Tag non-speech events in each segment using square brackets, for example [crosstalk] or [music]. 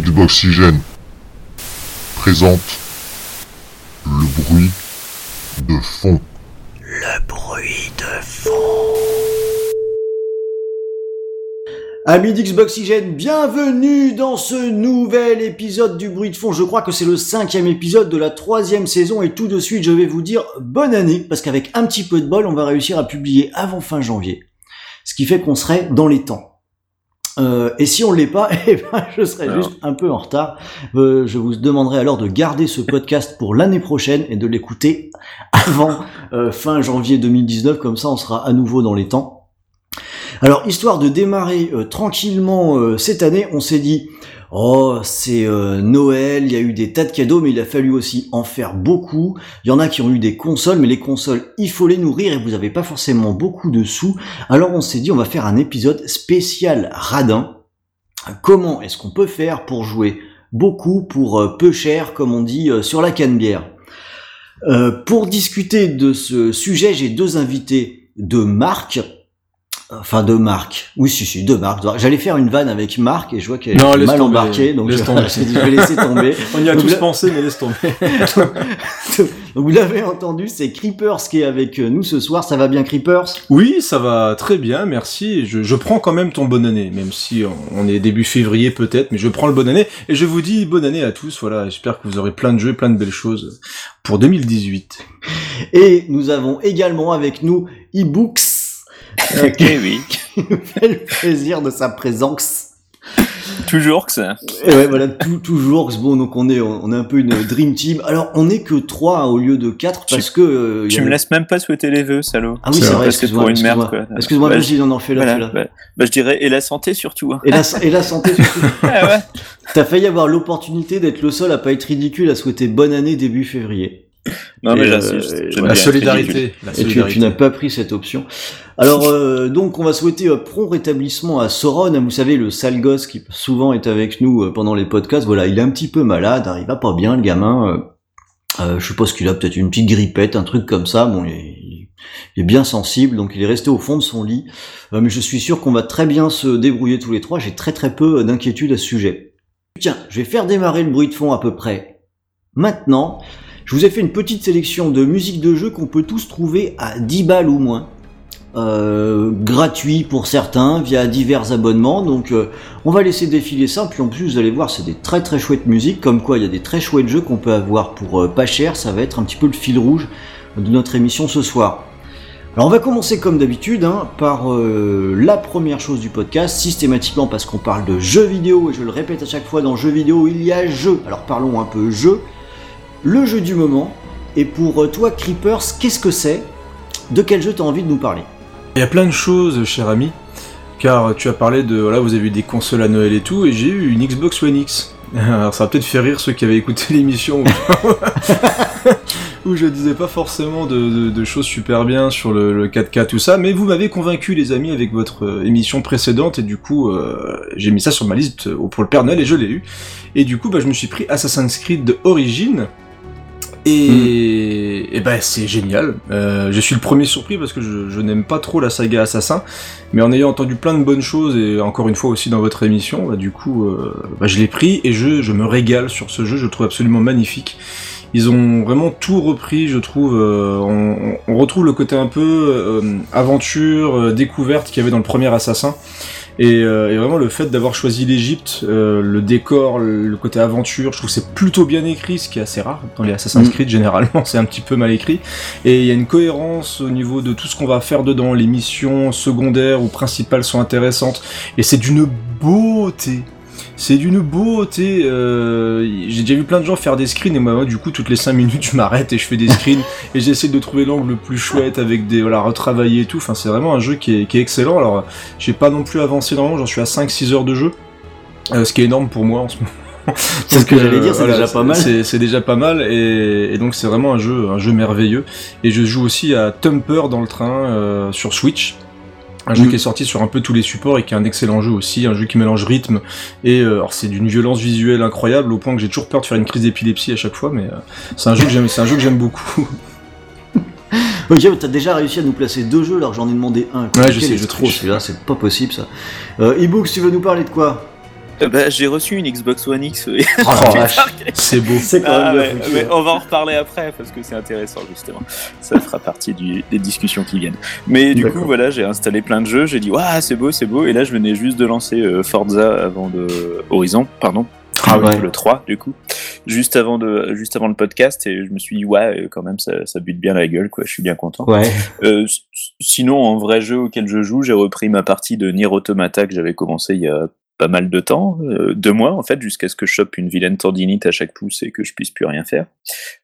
Xboxygène présente le bruit de fond. Le bruit de fond. Amis d'Xboxygène, bienvenue dans ce nouvel épisode du bruit de fond. Je crois que c'est le cinquième épisode de la troisième saison et tout de suite je vais vous dire bonne année parce qu'avec un petit peu de bol on va réussir à publier avant fin janvier. Ce qui fait qu'on serait dans les temps. Euh, et si on l'est pas, [laughs] eh ben, je serai Alors. juste un peu en retard. Euh, je vous demanderai alors de garder ce podcast pour l'année prochaine et de l'écouter avant euh, fin janvier 2019, comme ça on sera à nouveau dans les temps. Alors, histoire de démarrer tranquillement cette année, on s'est dit, oh, c'est euh, Noël, il y a eu des tas de cadeaux, mais il a fallu aussi en faire beaucoup. Il y en a qui ont eu des consoles, mais les consoles, il faut les nourrir et vous n'avez pas forcément beaucoup de sous. Alors on s'est dit, on va faire un épisode spécial radin. Comment est-ce qu'on peut faire pour jouer beaucoup pour euh, peu cher, comme on dit, euh, sur la canne-bière Euh, Pour discuter de ce sujet, j'ai deux invités de marque. Enfin, de marque. Oui, si, si, de marque. J'allais faire une vanne avec Marc et je vois qu'elle est mal embarquée, donc je, [laughs] je vais laisser tomber. On y a Donc tous là- pensé, mais laisse tomber. [laughs] Donc, vous l'avez entendu, c'est Creepers qui est avec nous ce soir. Ça va bien, Creepers? Oui, ça va très bien, merci. Je, je prends quand même ton bonne année, même si on- est début février peut-être, mais je prends le bonne année et je vous dis bonne année à tous. Voilà, j'espère que vous aurez plein de jeux, plein de belles choses pour 2018. Et nous avons également avec nous eBooks, Eh [laughs] oui, fait le plaisir de sa présence. toujours que ça. Et ouais, voilà, tout, toujours. Bon, donc on est, on est un peu une dream team. Alors, on est que trois au lieu de quatre Tu- parce que. euh, il y Tu me laisses même pas souhaiter les vœux, salaud. Ah oui, C'est c'est vrai, que Excuse-moi. pour une merde, Excuse-moi, quoi. excuse-moi Bah, vas-y, on en fait là, Voilà, celui-là. bah, bah, je dirais, et la santé surtout. hein. Et la, et la santé surtout. [laughs] Ah ouais. T'as failli avoir l'opportunité d'être le seul à pas être ridicule à souhaiter bonne année début février. Non, mais j'insiste, euh, la La solidarité, Et tu, tu n'as pas pris cette option. Alors euh, donc on va souhaiter un prompt rétablissement à Sauron. Vous savez le sale gosse qui souvent est avec nous euh, pendant les podcasts. Voilà, il est un petit peu malade, hein, il va pas bien le gamin. Euh, euh, je suppose qu'il a peut-être une petite grippette, un truc comme ça. Bon, il est, il est bien sensible, donc il est resté au fond de son lit. Euh, mais je suis sûr qu'on va très bien se débrouiller tous les trois. J'ai très très peu d'inquiétude à ce sujet. Tiens, je vais faire démarrer le bruit de fond à peu près maintenant. Je vous ai fait une petite sélection de musique de jeu qu'on peut tous trouver à 10 balles ou moins. Euh, gratuit pour certains via divers abonnements. Donc euh, on va laisser défiler ça. Puis en plus vous allez voir c'est des très très chouettes musiques. Comme quoi il y a des très chouettes jeux qu'on peut avoir pour euh, pas cher. Ça va être un petit peu le fil rouge de notre émission ce soir. Alors on va commencer comme d'habitude hein, par la première chose du podcast. Systématiquement parce qu'on parle de jeux vidéo et je le répète à chaque fois dans jeux vidéo il y a jeu alors parlons un peu jeu le jeu du moment. Et pour euh, toi, Creepers, qu'est-ce que c'est? De quel jeu tu as envie de nous parler? Il y a plein de choses, cher ami, car tu as parlé de, voilà, vous avez eu des consoles à Noël et tout, et j'ai eu une Xbox One X. [laughs] Alors ça va peut-être faire rire ceux qui avaient écouté [laughs] l'émission où, [laughs] où je disais pas forcément de, de- de choses super bien sur le, le 4K tout ça, mais vous m'avez convaincu les amis avec votre euh, émission précédente. Et du coup euh, j'ai mis ça sur ma liste pour le Père Noël et je l'ai eu. Et du coup bah, je me suis pris Assassin's Creed Origins et, et ben c'est génial. Euh, je suis le premier surpris parce que je, je n'aime pas trop la saga Assassin, mais en ayant entendu plein de bonnes choses et encore une fois aussi dans votre émission, bah, du coup euh, bah, je l'ai pris et je, je me régale sur ce jeu. Je le trouve absolument magnifique. Ils ont vraiment tout repris, je trouve. euh, on, on retrouve le côté un peu euh, aventure, euh, découverte qu'il y avait dans le premier Assassin. Et, euh, et vraiment le fait d'avoir choisi l'Égypte, euh, le décor, le, le côté aventure, je trouve que c'est plutôt bien écrit, ce qui est assez rare dans les Assassin's Mm. Creed généralement, [laughs] c'est un petit peu mal écrit. Et il y a une cohérence au niveau de tout ce qu'on va faire dedans, les missions secondaires ou principales sont intéressantes, et c'est d'une beauté. C'est d'une beauté. euh, J'ai déjà vu plein de gens faire des screens et moi, moi, du coup toutes les 5 minutes je m'arrête et je fais des screens et j'essaie de trouver l'angle le plus chouette avec des voilà retravaillé et tout. Enfin c'est vraiment un jeu qui est, qui est excellent. Alors j'ai pas non plus avancé énormément, j'en suis à 5-6 heures de jeu, euh, ce qui est énorme pour moi en ce moment. [laughs] C'est ce que j'allais dire, c'est voilà, déjà pas mal. C'est c'est déjà pas mal et, et donc c'est vraiment un jeu, un jeu merveilleux. Et je joue aussi à Thumper dans le train euh, sur Switch. Un jeu Mm. qui est sorti sur un peu tous les supports et qui est un excellent jeu aussi, un jeu qui mélange rythme et euh, alors c'est d'une violence visuelle incroyable au point que j'ai toujours peur de faire une crise d'épilepsie à chaque fois, mais euh, c'est un jeu que j'aime, c'est un jeu que j'aime beaucoup. [laughs] Ok, t'as déjà réussi à nous placer deux jeux alors que j'en ai demandé un. quoi. Ouais, je Quel sais, je celui-là, c'est pas possible ça. Euh, e-books, tu veux nous parler de quoi? Bah, j'ai reçu une Xbox One X. Oh. [laughs] C'est beau. C'est quand Ah, ouais, mais on va en reparler après parce que c'est intéressant justement. Ça fera partie du- des discussions qui viennent. Mais du coup, voilà, j'ai installé plein de jeux. J'ai dit, waouh, c'est beau, c'est beau. Et là, je venais juste de lancer euh, Forza avant de Horizon, pardon. Ah ouais. Le 3 du coup, juste avant de, juste avant le podcast, et je me suis dit ouais, euh, quand même ça, ça bute bien la gueule quoi. Je suis bien content. Ouais. Euh, sinon, en vrai jeu auquel je joue, j'ai repris ma partie de Nier Automata que j'avais commencé il y a pas mal de temps, euh, deux mois en fait, jusqu'à ce que je chope une vilaine tendinite à chaque pouce et que je puisse plus rien faire.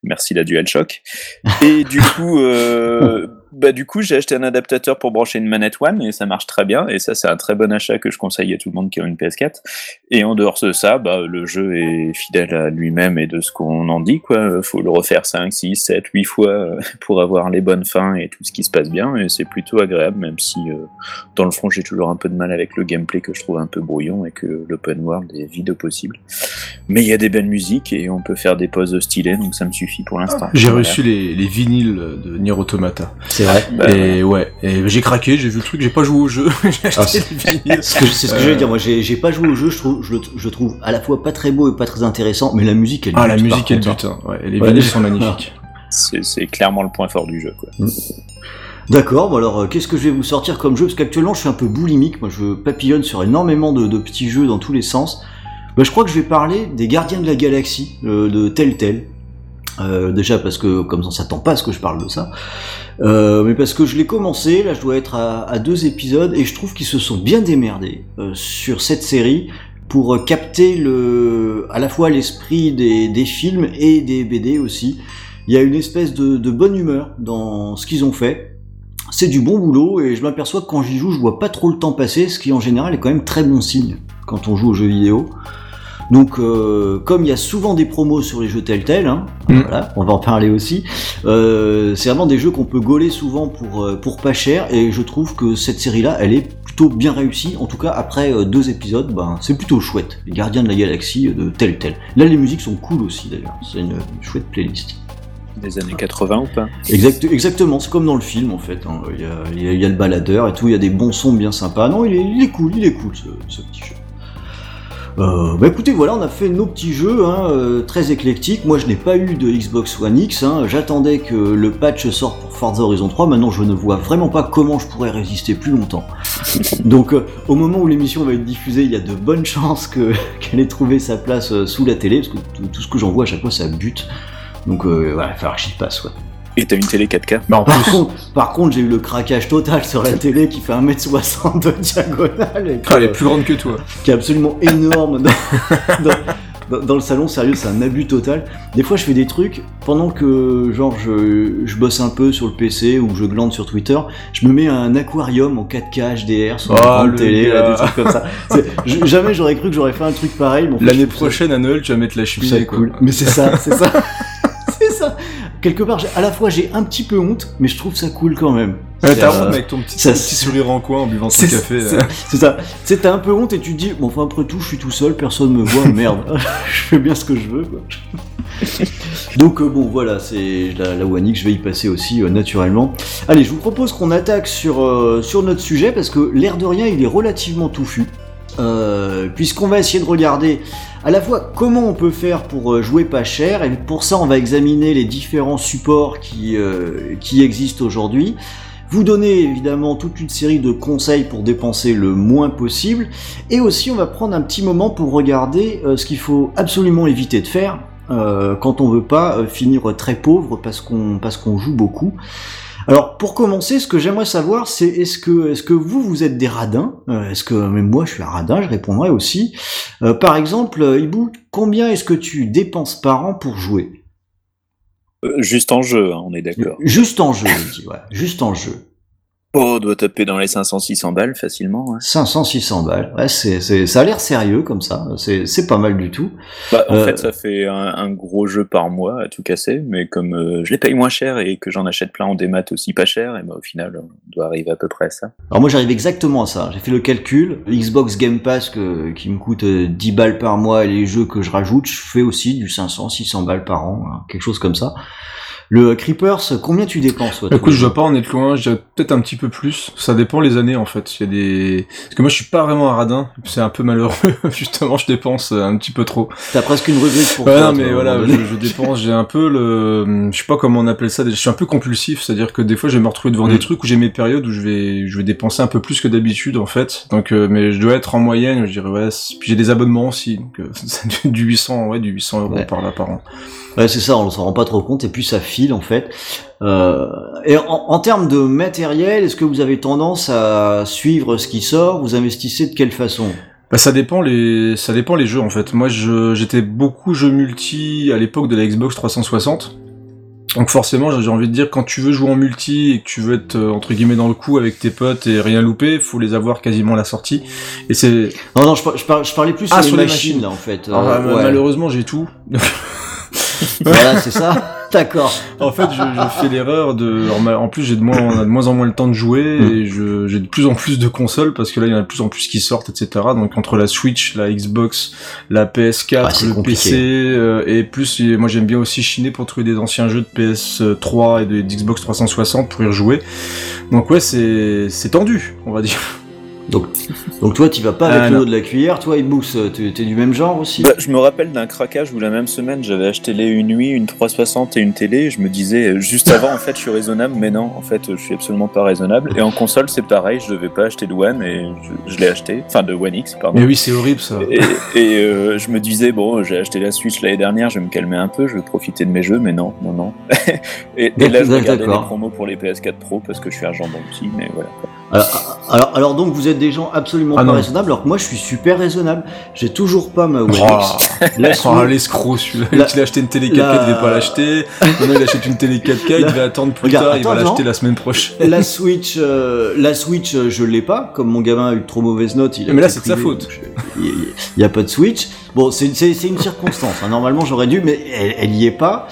Merci la DualShock. Et du coup, euh, bah du coup, j'ai acheté un adaptateur pour brancher une manette One et ça marche très bien. Et ça, c'est un très bon achat que je conseille à tout le monde qui a une PS4. Et en dehors de ça, bah, le jeu est fidèle à lui-même et de ce qu'on en dit, quoi. Faut le refaire 5, 6, 7, 8 fois euh, pour avoir les bonnes fins et tout ce qui se passe bien. Et c'est plutôt agréable, même si, euh, dans le fond, j'ai toujours un peu de mal avec le gameplay que je trouve un peu brouillon et que l'open world est vide au possible. Mais il y a des belles musiques et on peut faire des pauses stylées, donc ça me suffit pour l'instant. J'ai Voilà. reçu les, les vinyles de Nier Automata. C'est vrai. Bah, et ouais, et j'ai craqué, j'ai vu le truc, j'ai pas joué au jeu, [laughs] j'ai Ah, acheté c'est-. Ce que je- C'est ce que j'allais dire. Moi, j'ai pas joué au jeu. Je trouve, je, trouve à la fois pas très beau et pas très intéressant, mais la musique, elle. Ah, la musique, elle bute. Ouais, les Ouais, sont magnifiques. C'est clairement le point fort du jeu, quoi. D'accord, bon alors euh, qu'est-ce que je vais vous sortir comme jeu? Parce qu'actuellement je suis un peu boulimique, moi je papillonne sur énormément de, de petits jeux dans tous les sens. Bah, je crois que je vais parler des Gardiens de la Galaxie euh, de Telltale. Euh, déjà parce que comme ça on s'attend pas à ce que je parle de ça. Euh, mais parce que je l'ai commencé, là je dois être à, deux épisodes, et je trouve qu'ils se sont bien démerdés euh, sur cette série pour euh, capter le, à la fois l'esprit des, des films et des BD aussi. Il y a une espèce de, de bonne humeur dans ce qu'ils ont fait c'est du bon boulot et je m'aperçois que quand j'y joue, je vois pas trop le temps passer, ce qui en général est quand même très bon signe quand on joue aux jeux vidéo. Donc, euh, comme il y a souvent des promos sur les jeux Telltale, hein, Mm. voilà, on va en parler aussi. euh, c'est vraiment des jeux qu'on peut gauler souvent pour euh, pour pas cher et je trouve que cette série-là, elle est plutôt bien réussie. En tout cas, après euh, deux épisodes, ben c'est plutôt chouette. Les Gardiens de la Galaxie de Telltale. Là, les musiques sont cool aussi d'ailleurs. C'est une, chouette playlist. Des années 80 ou pas Exact, exactement, c'est comme dans le film en fait. hein. Il, y a, il y a- il y a le baladeur et tout, il y a des bons sons bien sympas. Non, il est, il est cool, il est cool ce, ce petit jeu. Euh, bah écoutez, voilà, on a fait nos petits jeux, hein, euh, très éclectiques. Moi, je n'ai pas eu de Xbox One X. hein. J'attendais que le patch sorte pour Forza Horizon 3. Maintenant, je ne vois vraiment pas comment je pourrais résister plus longtemps. [laughs] Donc, euh, au moment où l'émission va être diffusée, il y a de bonnes chances que- [laughs] qu'elle ait trouvé sa place sous la télé, parce que tout, tout ce que j'en vois à chaque fois, ça bute. Donc, voilà, il va falloir que j'y passe, quoi. Et t'as une télé 4K Mais en Par plus, contre, par contre, j'ai eu le craquage total sur la télé qui fait 1m60 de diagonale et elle est plus grande que toi. qui est absolument énorme dans, dans- dans- dans le salon. Sérieux, c'est un abus total. Des fois, je fais des trucs pendant que, genre, je, je bosse un peu sur le PC ou je glande sur Twitter. Je me mets un aquarium en 4K HDR sur Oh, une grande télé, là, des trucs comme ça. Je- jamais j'aurais cru que j'aurais fait un truc pareil. L'année prochaine, à Noël, tu vas mettre la cheminée, cool. Mais c'est ça, c'est ça. [laughs] Quelque part, à la fois, j'ai un petit peu honte, mais je trouve ça cool quand même. Ouais, t'as euh, honte avec ton petit, ça, ton petit sourire en coin en buvant c'est café. c'est- ça. C'est t'as un peu honte et tu te dis bon enfin après tout je suis tout seul, personne me voit, merde, [laughs] je fais bien ce que je veux. Quoi. [laughs] Donc euh, bon voilà c'est la, la je vais y passer aussi euh, naturellement. Allez je vous propose qu'on attaque sur euh, sur notre sujet parce que l'air de rien il est relativement touffu. Euh, puisqu'on va essayer de regarder à la fois comment on peut faire pour euh, jouer pas cher, et pour ça on va examiner les différents supports qui, euh, qui existent aujourd'hui, vous donner évidemment toute une série de conseils pour dépenser le moins possible, et aussi on va prendre un petit moment pour regarder euh, ce qu'il faut absolument éviter de faire euh, quand on veut pas euh, finir très pauvre parce qu'on parce qu'on joue beaucoup. Alors pour commencer, ce que j'aimerais savoir, c'est est-ce que est-ce que vous vous êtes des radins? Euh, Est-ce que même moi je suis un radin Je répondrai aussi. Euh, par exemple, euh, Ibou, combien est-ce que tu dépenses par an pour jouer? Juste en jeu, hein, on est d'accord. Juste en jeu, je dis, ouais, juste en jeu. Oh, on doit taper dans les 500-600 balles facilement. hein. 500, 600 balles. Ouais, c'est, c'est, ça a l'air sérieux comme ça. C'est, c'est pas mal du tout. Bah, en Euh, fait, ça fait un, un gros jeu par mois à tout casser, mais comme euh, je les paye moins cher et que j'en achète plein en démat aussi pas cher, et ben, au final, on doit arriver à peu près à ça. Alors moi j'arrive exactement à ça. J'ai fait le calcul. Xbox Game Pass que- qui me coûte euh, 10 balles par mois et les jeux que je rajoute, je fais aussi du 500, 600 balles par an, hein, quelque chose comme ça. Le Creepers, combien tu dépenses toi, Écoute, je dois pas en être loin, dirais peut-être un petit peu plus. Ça dépend les années en fait. Il y a des parce que moi je suis pas vraiment un radin, c'est un peu malheureux. [laughs] Justement, je dépense un petit peu trop. T'as presque une rubrique pour Ouais, toi. non, mais voilà, je, dépense, j'ai un peu le, je sais pas comment on appelle ça, je suis un peu compulsif, c'est-à-dire que des fois je vais me retrouver devant Mm. des trucs où j'ai mes périodes où je vais, je vais dépenser un peu plus que d'habitude en fait. Donc, euh, mais je dois être en moyenne, je dirais ouais. Puis j'ai des abonnements aussi, donc euh, [laughs] du 800, ouais, du 800 euros Ouais. par là par an. Ouais, c'est ça, on s'en rend pas trop compte, et puis ça file en fait. Euh, et en, en termes de matériel, est-ce que vous avez tendance à suivre ce qui sort? Vous investissez de quelle façon? Bah ça dépend les, ça dépend les jeux en fait. Moi, je, j'étais beaucoup jeux multi à l'époque de la Xbox 360. Donc forcément, j'ai envie de dire, quand tu veux jouer en multi et que tu veux être euh, entre guillemets dans le coup avec tes potes et rien louper, faut les avoir quasiment à la sortie. Et c'est, Non, non, je, par- je, par- je parlais plus Ah, sur, sur les machines, machines. là en fait. Alors, Euh, ouais. malheureusement, j'ai tout. Voilà, c'est ça. [laughs] D'accord. En fait, je, je fais l'erreur de. En, plus, j'ai de moins, on a de moins en moins le temps de jouer Mm. et je, j'ai de plus en plus de consoles parce que là, il y en a de plus en plus qui sortent, etc. Donc entre la Switch, la Xbox, la PS4, Ouais, c'est le compliqué. PC euh, et plus, et moi j'aime bien aussi chiner pour trouver des anciens jeux de PS3 et de d'Xbox 360 pour y rejouer. Donc ouais, c'est c'est tendu, on va dire. Donc, donc toi, tu vas pas avec Ah, le dos de la cuillère. Toi, Ibooks, tu t'es du même genre aussi Bah, je me rappelle d'un craquage où la même semaine j'avais acheté les une nuit, une 360 et une télé. Je me disais euh, juste avant en fait je suis raisonnable, mais non en fait je suis absolument pas raisonnable. Et en console c'est pareil, je devais pas acheter de One et je, je l'ai acheté, enfin de One X pardon. Mais oui, c'est horrible ça. Et, et, euh, je me disais bon j'ai acheté la Switch l'année dernière, je vais me calmer un peu, je vais profiter de mes jeux, mais non non non. [laughs] et, et là je regardais les promos pour les PS4 Pro parce que je suis un jambon petit, mais voilà. quoi. Alors, alors, alors donc, vous êtes des gens absolument Ah pas non. raisonnables, alors que moi, je suis super raisonnable. J'ai toujours pas ma One Oh, [laughs] oh, Switch- l'escroc celui-là. La- Il a acheté une télé 4K, la- il devait pas l'acheter. Maintenant il achète une télé 4K, il devait attendre plus Regarde, tard, il va l'acheter la semaine prochaine. La Switch, euh, la Switch, euh, je l'ai pas. Comme mon gamin a eu trop mauvaise note, il a Mais là, c'est de sa faute. je- Il n'y a pas de Switch. Bon, c'est une circonstance. hein. Normalement, j'aurais dû, mais elle, elle y est pas.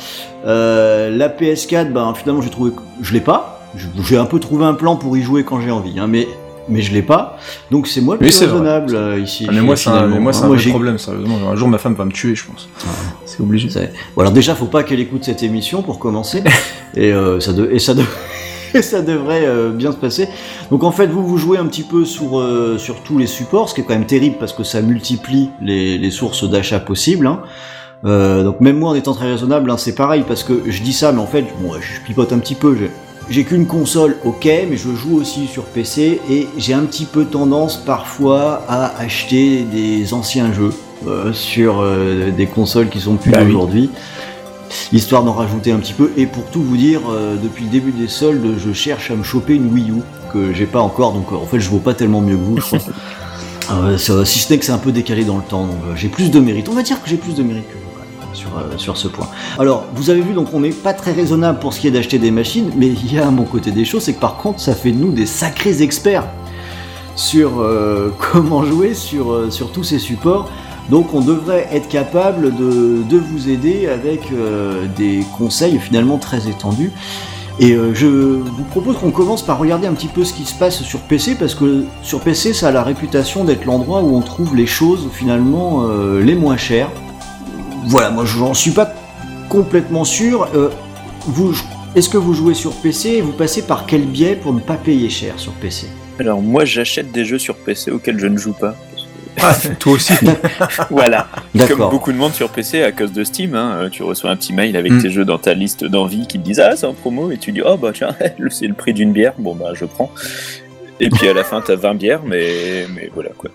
Euh, la PS4, ben finalement, j'ai trouvé, que je l'ai pas. J'ai un peu trouvé un plan pour y jouer quand j'ai envie, hein, mais mais je l'ai pas. Donc c'est moi le plus vrai. raisonnable ici. Ah, mais moi, c'est un, finalement. mais moi, c'est un vrai j'ai- problème, sérieusement. Un jour, ma femme va me tuer, je pense. C'est obligé. Bon, alors déjà, faut pas qu'elle écoute cette émission pour commencer, [laughs] et euh, ça de- et ça de- et [laughs] ça devrait euh, bien se passer. Donc en fait, vous vous jouez un petit peu sur euh, sur tous les supports, ce qui est quand même terrible parce que ça multiplie les, les sources d'achat possibles. hein. Donc même moi, en étant très raisonnable, hein, c'est pareil parce que je dis ça, mais en fait, bon, je pipote un petit peu. J'ai qu'une console, ok, mais je joue aussi sur PC et j'ai un petit peu tendance parfois à acheter des anciens jeux euh, sur euh, des consoles qui sont plus Bah oui. d'aujourd'hui, histoire d'en rajouter un petit peu. Et pour tout vous dire, euh, depuis le début des soldes, je cherche à me choper une Wii U que j'ai pas encore, donc en fait je vaux pas tellement mieux que vous, je crois. [laughs] Si ce n'est que c'est un peu décalé dans le temps, donc j'ai plus de mérite. On va dire que j'ai plus de mérite que vous sur, euh, sur ce point. Alors, vous avez vu, donc on n'est pas très raisonnable pour ce qui est d'acheter des machines, mais il y a à mon côté des choses, c'est que par contre, ça fait de nous des sacrés experts sur euh, [laughs] comment jouer sur, euh, sur tous ces supports. Donc on devrait être capable de, vous aider avec des conseils finalement très étendus. Et je vous propose qu'on commence par regarder un petit peu ce qui se passe sur PC, parce que sur PC ça a la réputation d'être l'endroit où on trouve les choses finalement les moins chères. Voilà, moi j'en suis pas complètement sûr. Euh, vous, est-ce que vous jouez sur PC et vous passez par quel biais pour ne pas payer cher sur PC Alors moi j'achète des jeux sur PC auxquels je ne joue pas. Ah, [laughs] toi aussi. [laughs] Voilà. Comme beaucoup de monde sur PC à cause de Steam, hein, euh, tu reçois un petit mail avec Mm. tes jeux dans ta liste d'envie qui te disent ah c'est en promo et tu dis oh bah tiens [laughs] c'est le prix d'une bière bon bah je prends. Et puis à la fin t'as 20 bières mais mais voilà quoi.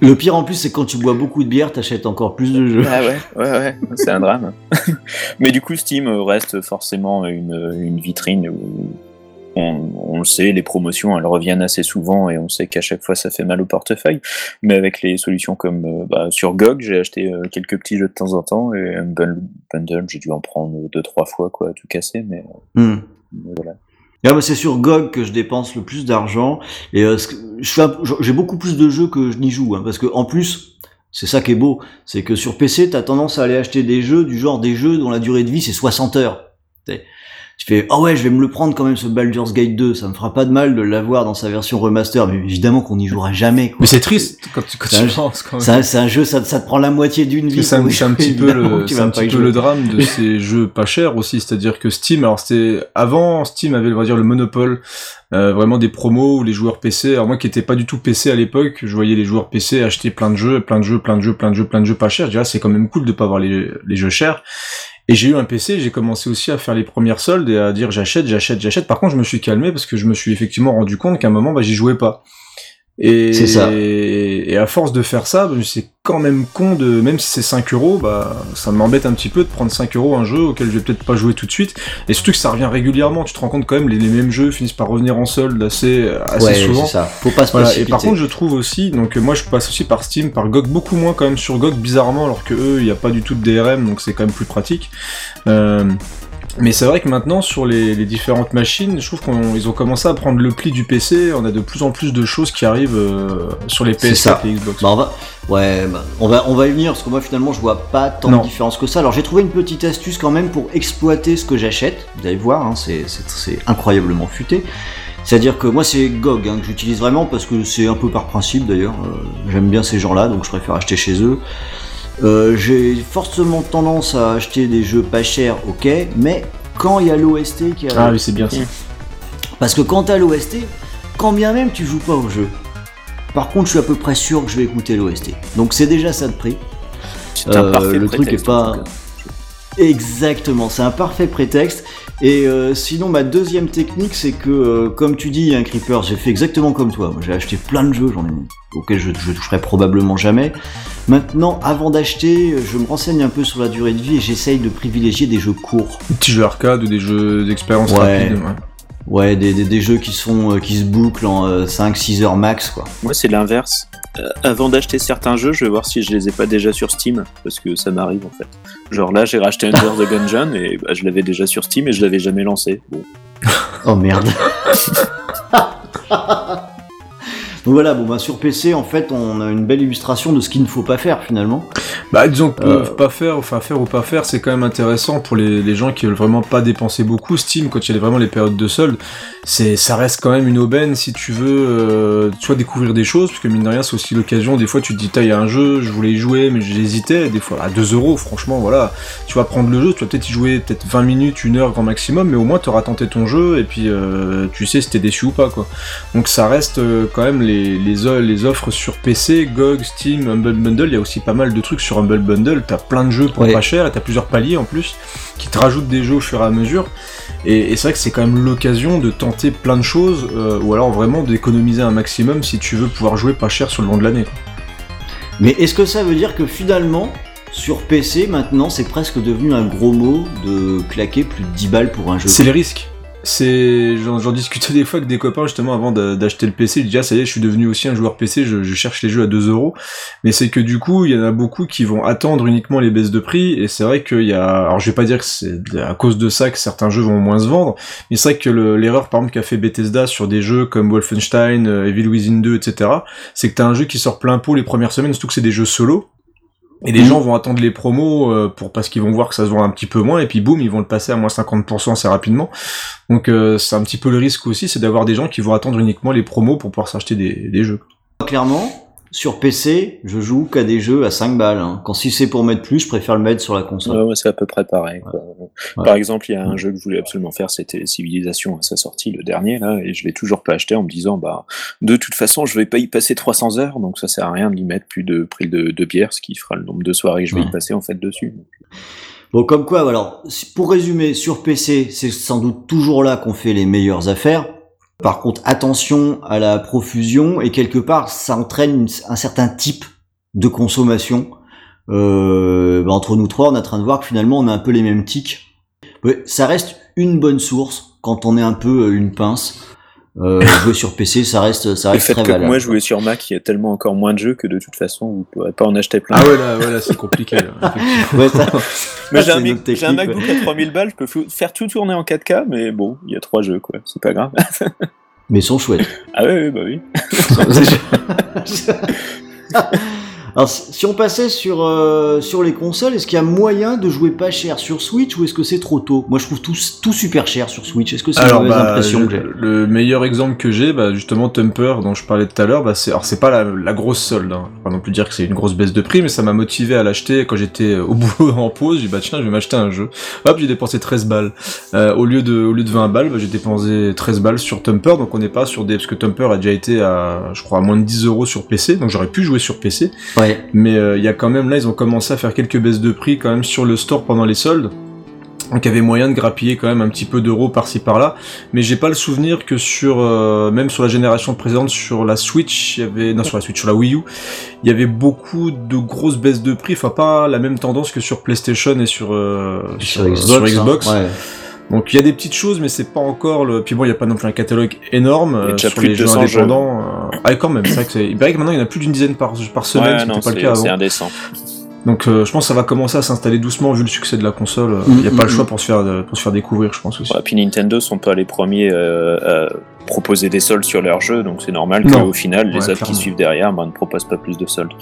Le pire en plus, c'est quand tu bois beaucoup de bière, t'achètes encore plus de jeux. Ah ouais ouais ouais c'est un drame. [laughs] mais du coup Steam reste forcément une, une vitrine où on, on le sait, les promotions elles reviennent assez souvent et on sait qu'à chaque fois ça fait mal au portefeuille. Mais avec les solutions comme euh, bah, sur GOG, j'ai acheté euh, quelques petits jeux de temps en temps et un bun- bundle, j'ai dû en prendre deux trois fois quoi, tout casser. Mais, Hmm. mais voilà. C'est sur GOG que je dépense le plus d'argent et euh, j'ai beaucoup plus de jeux que je n'y joue hein, parce que en plus c'est ça qui est beau, c'est que sur PC t'as tendance à aller acheter des jeux du genre des jeux dont la durée de vie c'est 60 heures. Tu fais ah ouais je vais me le prendre quand même ce Baldur's Gate 2 ça me fera pas de mal de l'avoir dans sa version remaster mais évidemment qu'on n'y jouera jamais quoi. Mais c'est triste quand tu, quand C'est tu un- penses quand même. c'est un, c'est un jeu ça, ça te prend la moitié d'une vie [laughs] C'est un, c'est petit peu le, c'est un petit peu le drame de [laughs] ces jeux pas chers aussi, c'est-à-dire que Steam, alors c'était avant Steam avait on va dire le monopole, euh, vraiment des promos où les joueurs PC, alors moi qui étais pas du tout PC à l'époque, je voyais les joueurs PC acheter plein de jeux, plein de jeux, plein de jeux, plein de jeux, plein de jeux pas chers. Je ah, c'est quand même cool de pas avoir les, les jeux chers. Et j'ai eu un PC, j'ai commencé aussi à faire les premières soldes et à dire j'achète, j'achète, j'achète. Par contre, je me suis calmé parce que je me suis effectivement rendu compte qu'à un moment, bah, j'y jouais pas. Et, ça. et à force de faire ça, bah, c'est quand même con de, même si c'est 5 euros, bah, ça m'embête un petit peu de prendre 5 euros un jeu auquel je vais peut-être pas jouer tout de suite. Et surtout que ça revient régulièrement, tu te rends compte quand même, les, les mêmes jeux finissent par revenir en solde assez, assez ouais souvent. c'est ça faut pas se Voilà, et par contre, je trouve aussi, donc euh, moi je passe aussi par Steam, par GOG, beaucoup moins quand même sur GOG, bizarrement, alors que eux, il n'y a pas du tout de DRM, donc c'est quand même plus pratique. Euh, mais c'est vrai que maintenant, sur les, les différentes machines, je trouve qu'ils ont commencé à prendre le pli du PC, on a de plus en plus de choses qui arrivent euh, sur les C'est PS4 ça. et Xbox. Bah, on va, ouais, bah, on va, on va y venir parce que moi finalement je vois pas tant Non. de différence que ça. Alors j'ai trouvé une petite astuce quand même pour exploiter ce que j'achète. Vous allez voir, hein, c'est incroyablement futé. C'est-à-dire que moi c'est GOG hein, que j'utilise vraiment parce que c'est un peu par principe d'ailleurs. Euh, j'aime bien ces gens-là donc je préfère acheter chez eux. Euh, j'ai forcément tendance à acheter des jeux pas chers, ok, mais quand il y a l'OST qui a Ah oui, c'est bien ça. parce que quand t'as l'OST, quand bien même tu joues pas au jeu, par contre je suis à peu près sûr que je vais écouter l'OST. Donc c'est déjà ça de prix. C'est un Euh, parfait le truc prétexte, est pas-. Exactement, c'est un parfait prétexte. Et euh, sinon ma deuxième technique c'est que euh, comme tu dis un creeper, j'ai fait exactement comme toi. Moi j'ai acheté plein de jeux, j'en ai auxquels je, je toucherai probablement jamais. Maintenant, avant d'acheter, je me renseigne un peu sur la durée de vie et j'essaye de privilégier des jeux courts. Des petits jeux arcade ou des jeux d'expérience Ouais. rapide. ouais. Ouais, des, des, des jeux qui sont euh, qui se bouclent en 5-6 heures max quoi. Moi, c'est l'inverse. Euh, avant d'acheter certains jeux, je vais voir si je les ai pas déjà sur Steam, parce que ça m'arrive en fait. Genre là, j'ai racheté Under the Gungeon et bah, je l'avais déjà sur Steam et je l'avais jamais lancé. Bon. Oh merde. [laughs] Donc voilà, bon bah sur PC en fait on a une belle illustration de ce qu'il ne faut pas faire finalement. Bah disons que Euh. pas faire, enfin faire ou pas faire, c'est quand même intéressant pour les, les gens qui veulent vraiment pas dépenser beaucoup. Steam, quand il y a vraiment les périodes de solde, c'est ça reste quand même une aubaine si tu veux, euh, vois découvrir des choses, parce que mine de rien c'est aussi l'occasion. Des fois tu te dis, il y a un jeu, je voulais y jouer, mais j'hésitais. Des fois à 2 euros, franchement, voilà, tu vas prendre le jeu, tu vas peut-être y jouer peut-être 20 minutes, une heure grand maximum, mais au moins tu auras tenté ton jeu et puis euh, tu sais si t'es déçu ou pas quoi. Donc ça reste euh, quand même les, les, o- les offres sur PC, GOG, Steam, Humble Bundle, il y a aussi pas mal de trucs sur Humble Bundle, t'as plein de jeux pour Ouais. pas cher et t'as plusieurs paliers en plus qui te rajoutent des jeux au fur et à mesure. Et, et c'est vrai que c'est quand même l'occasion de tenter plein de choses euh, ou alors vraiment d'économiser un maximum si tu veux pouvoir jouer pas cher sur le long de l'année. Mais est-ce que ça veut dire que finalement sur PC maintenant c'est presque devenu un gros mot de claquer plus de 10 balles pour un jeu C'est les risques. C'est, j'en, discutais [laughs] des fois avec des copains justement avant d'a- d'acheter le PC. Ils disaient ah ça y est, je suis devenu aussi un joueur PC. Je, je cherche les jeux à 2 euros. Mais c'est que du coup, il y en a beaucoup qui vont attendre uniquement les baisses de prix. Et c'est vrai qu'il y a, alors je vais pas dire que c'est à cause de ça que certains jeux vont moins se vendre. Mais c'est vrai que le- l'erreur par exemple qu'a fait Bethesda sur des jeux comme Wolfenstein, euh, Evil Within 2, etc. C'est que t'as un jeu qui sort plein pot les premières semaines, surtout que c'est des jeux solo. Et les Mhm. gens vont attendre les promos euh, pour parce qu'ils vont voir que ça se vend un petit peu moins et puis boum ils vont le passer à moins 50% assez rapidement. Donc euh, c'est un petit peu le risque aussi, c'est d'avoir des gens qui vont attendre uniquement les promos pour pouvoir s'acheter des, des jeux. Clairement, sur PC, je joue qu'à des jeux à 5 balles. hein. Quand si c'est pour mettre plus, je préfère le mettre sur la console. Ouais, ouais, c'est à peu près pareil. quoi. Ouais. Par exemple, il y a un jeu que je voulais absolument faire, c'était Civilisation à sa sortie, le dernier, là, et je l'ai toujours pas acheté en me disant, bah, de toute façon, je vais pas y passer 300 heures, donc ça sert à rien de y mettre plus de prix de, de bière, ce qui fera le nombre de soirées que je vais y passer en fait dessus. Bon, comme quoi, alors, pour résumer, sur PC, c'est sans doute toujours là qu'on fait les meilleures affaires. Par contre, attention à la profusion et quelque part, ça entraîne un certain type de consommation. Euh, bah, entre nous trois, on est en train de voir que finalement, on a un peu les mêmes tics. Ouais, ça reste une bonne source quand on est un peu euh, une pince. Euh, [laughs] jouer sur PC, ça reste, ça Le reste fait très que valable. moi jouer sur Mac, il y a tellement encore moins de jeux que de toute façon, vous pourrez pas en acheter plein. Ah ouais là, ouais, là c'est compliqué. Là, [laughs] effectivement. Ouais, ça- Mais [laughs] ça, j'ai un, un MacBook à 3000 balles, je peux faire tout tourner en 4K, mais bon, il y a trois jeux, quoi. C'est pas grave. Mais ils sont chouettes. ah ouais, ouais, bah oui. Alors, si on passait sur, euh, sur les consoles, est-ce qu'il y a moyen de jouer pas cher sur Switch ou est-ce que c'est trop tôt? Moi, je trouve tout, tout super cher sur Switch. Est-ce que c'est une mauvaise bah, impression que j'ai? le meilleur exemple que j'ai, bah, justement, Tumper, dont je parlais tout à l'heure, bah, c'est, alors c'est pas la, la grosse solde, hein. Pas non plus dire que c'est une grosse baisse de prix, mais ça m'a motivé à l'acheter quand j'étais au boulot en pause. J'ai dit, bah, tiens, je vais m'acheter un jeu. Hop, j'ai dépensé 13 balles. Euh, au lieu de, au lieu de 20 balles, bah, j'ai dépensé 13 balles sur Tumper, donc on n'est pas sur des, parce que Tumper a déjà été à, je crois, à moins de 10 euros sur PC, donc j'aurais pu jouer sur PC. Ouais. Mais euh, il y a quand même là, ils ont commencé à faire quelques baisses de prix quand même sur le store pendant les soldes. Donc il y avait moyen de grappiller quand même un petit peu d'euros par-ci par-là, mais j'ai pas le souvenir que sur euh, même sur la génération précédente sur la Switch, il y avait non sur la Switch, sur la Wii U, il y avait beaucoup de grosses baisses de prix, enfin pas la même tendance que sur PlayStation et sur euh, Sur Xbox. sur Xbox. hein, ouais. Donc il y a des petites choses, mais c'est pas encore le. Puis bon, il y a pas non plus un catalogue énorme euh, sur plus les de jeux 200 jeux. indépendants. euh, Ah quand même, c'est vrai que c'est. Il paraît que maintenant il y en a plus d'une dizaine par par semaine, Ouais, ce non, pas le c'est cas avant. c'est indécent. Donc euh, je pense que ça va commencer à s'installer doucement vu le succès de la console. Euh, Il Mm, n'y a pas mm, le choix mm. pour se faire pour se faire découvrir, je pense aussi. Ouais, puis Nintendo sont pas les premiers euh, à proposer des soldes sur leurs jeux, donc c'est normal qu'au final, les Ouais, autres clairement. qui suivent derrière ben, ne proposent pas plus de soldes.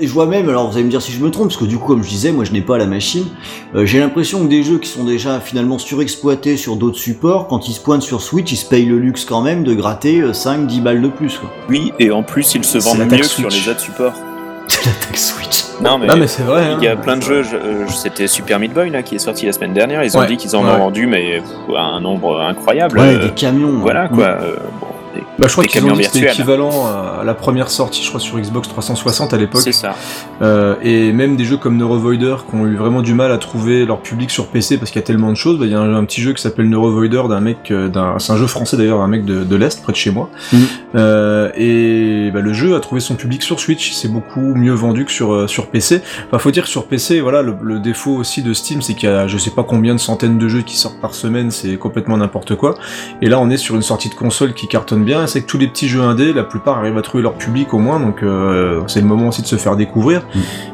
Et je vois même, alors vous allez me dire si je me trompe, parce que du coup, comme je disais, moi je n'ai pas la machine, euh, j'ai l'impression que des jeux qui sont déjà finalement surexploités sur d'autres supports, quand ils se pointent sur Switch, ils se payent le luxe quand même de gratter 5-10 balles de plus. quoi. Oui, et en plus, ils se vendent mieux que sur les autres supports. [laughs] C'est la taxe Switch. Non, mais, mais c'est vrai. hein. il y a plein de jeux, je- euh, c'était Super Meat Boy là, qui est sorti la semaine dernière, ils ont Ouais, dit qu'ils en ouais. ont vendu mais pff, un nombre incroyable. Ouais, euh, des camions. voilà ouais. quoi. euh, bon, des- Bah, je crois qu'ils ont dit que c'était équivalent à la première sortie, je crois, sur Xbox 360 à l'époque. C'est ça. Euh, et même des jeux comme Neurovoider qui ont eu vraiment du mal à trouver leur public sur PC parce qu'il y a tellement de choses. Bah, Il y a un, un petit jeu qui s'appelle Neurovoider d'un mec, euh, d'un, c'est un jeu français d'ailleurs, un mec de, de l'Est, près de chez moi. Mhm. Euh, et bah, le jeu a trouvé son public sur Switch, c'est beaucoup mieux vendu que sur, sur PC. Enfin, faut dire que sur PC, voilà, le, le défaut aussi de Steam, c'est qu'il y a je sais pas combien de centaines de jeux qui sortent par semaine, c'est complètement n'importe quoi. Et là, on est sur une sortie de console qui cartonne bien. C'est que tous les petits jeux indés, la plupart arrivent à trouver leur public au moins, donc euh, c'est le moment aussi de se faire découvrir.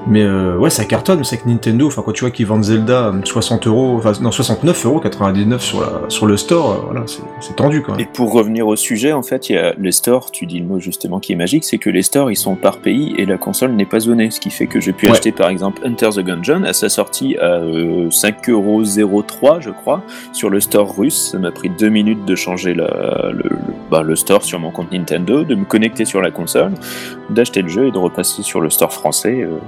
Mais euh, ouais, ça cartonne. C'est que Nintendo, enfin quand tu vois qu'ils vendent Zelda euh, 60 euros, enfin non 69 euros 99 sur la sur le store, euh, voilà, c'est tendu quand Et même. pour revenir au sujet, en fait, il y a les stores, tu dis le mot justement qui est magique, c'est que les stores ils sont par pays et la console n'est pas zonée, ce qui fait que j'ai pu Ouais. acheter par exemple Enter the Gungeon à sa sortie à euh, 5,03€ je crois sur le store russe. Ça m'a pris deux minutes de changer la- le, le- bah, le store sur mon compte Nintendo, de me connecter sur la console, d'acheter le jeu et de repasser sur le store français. euh,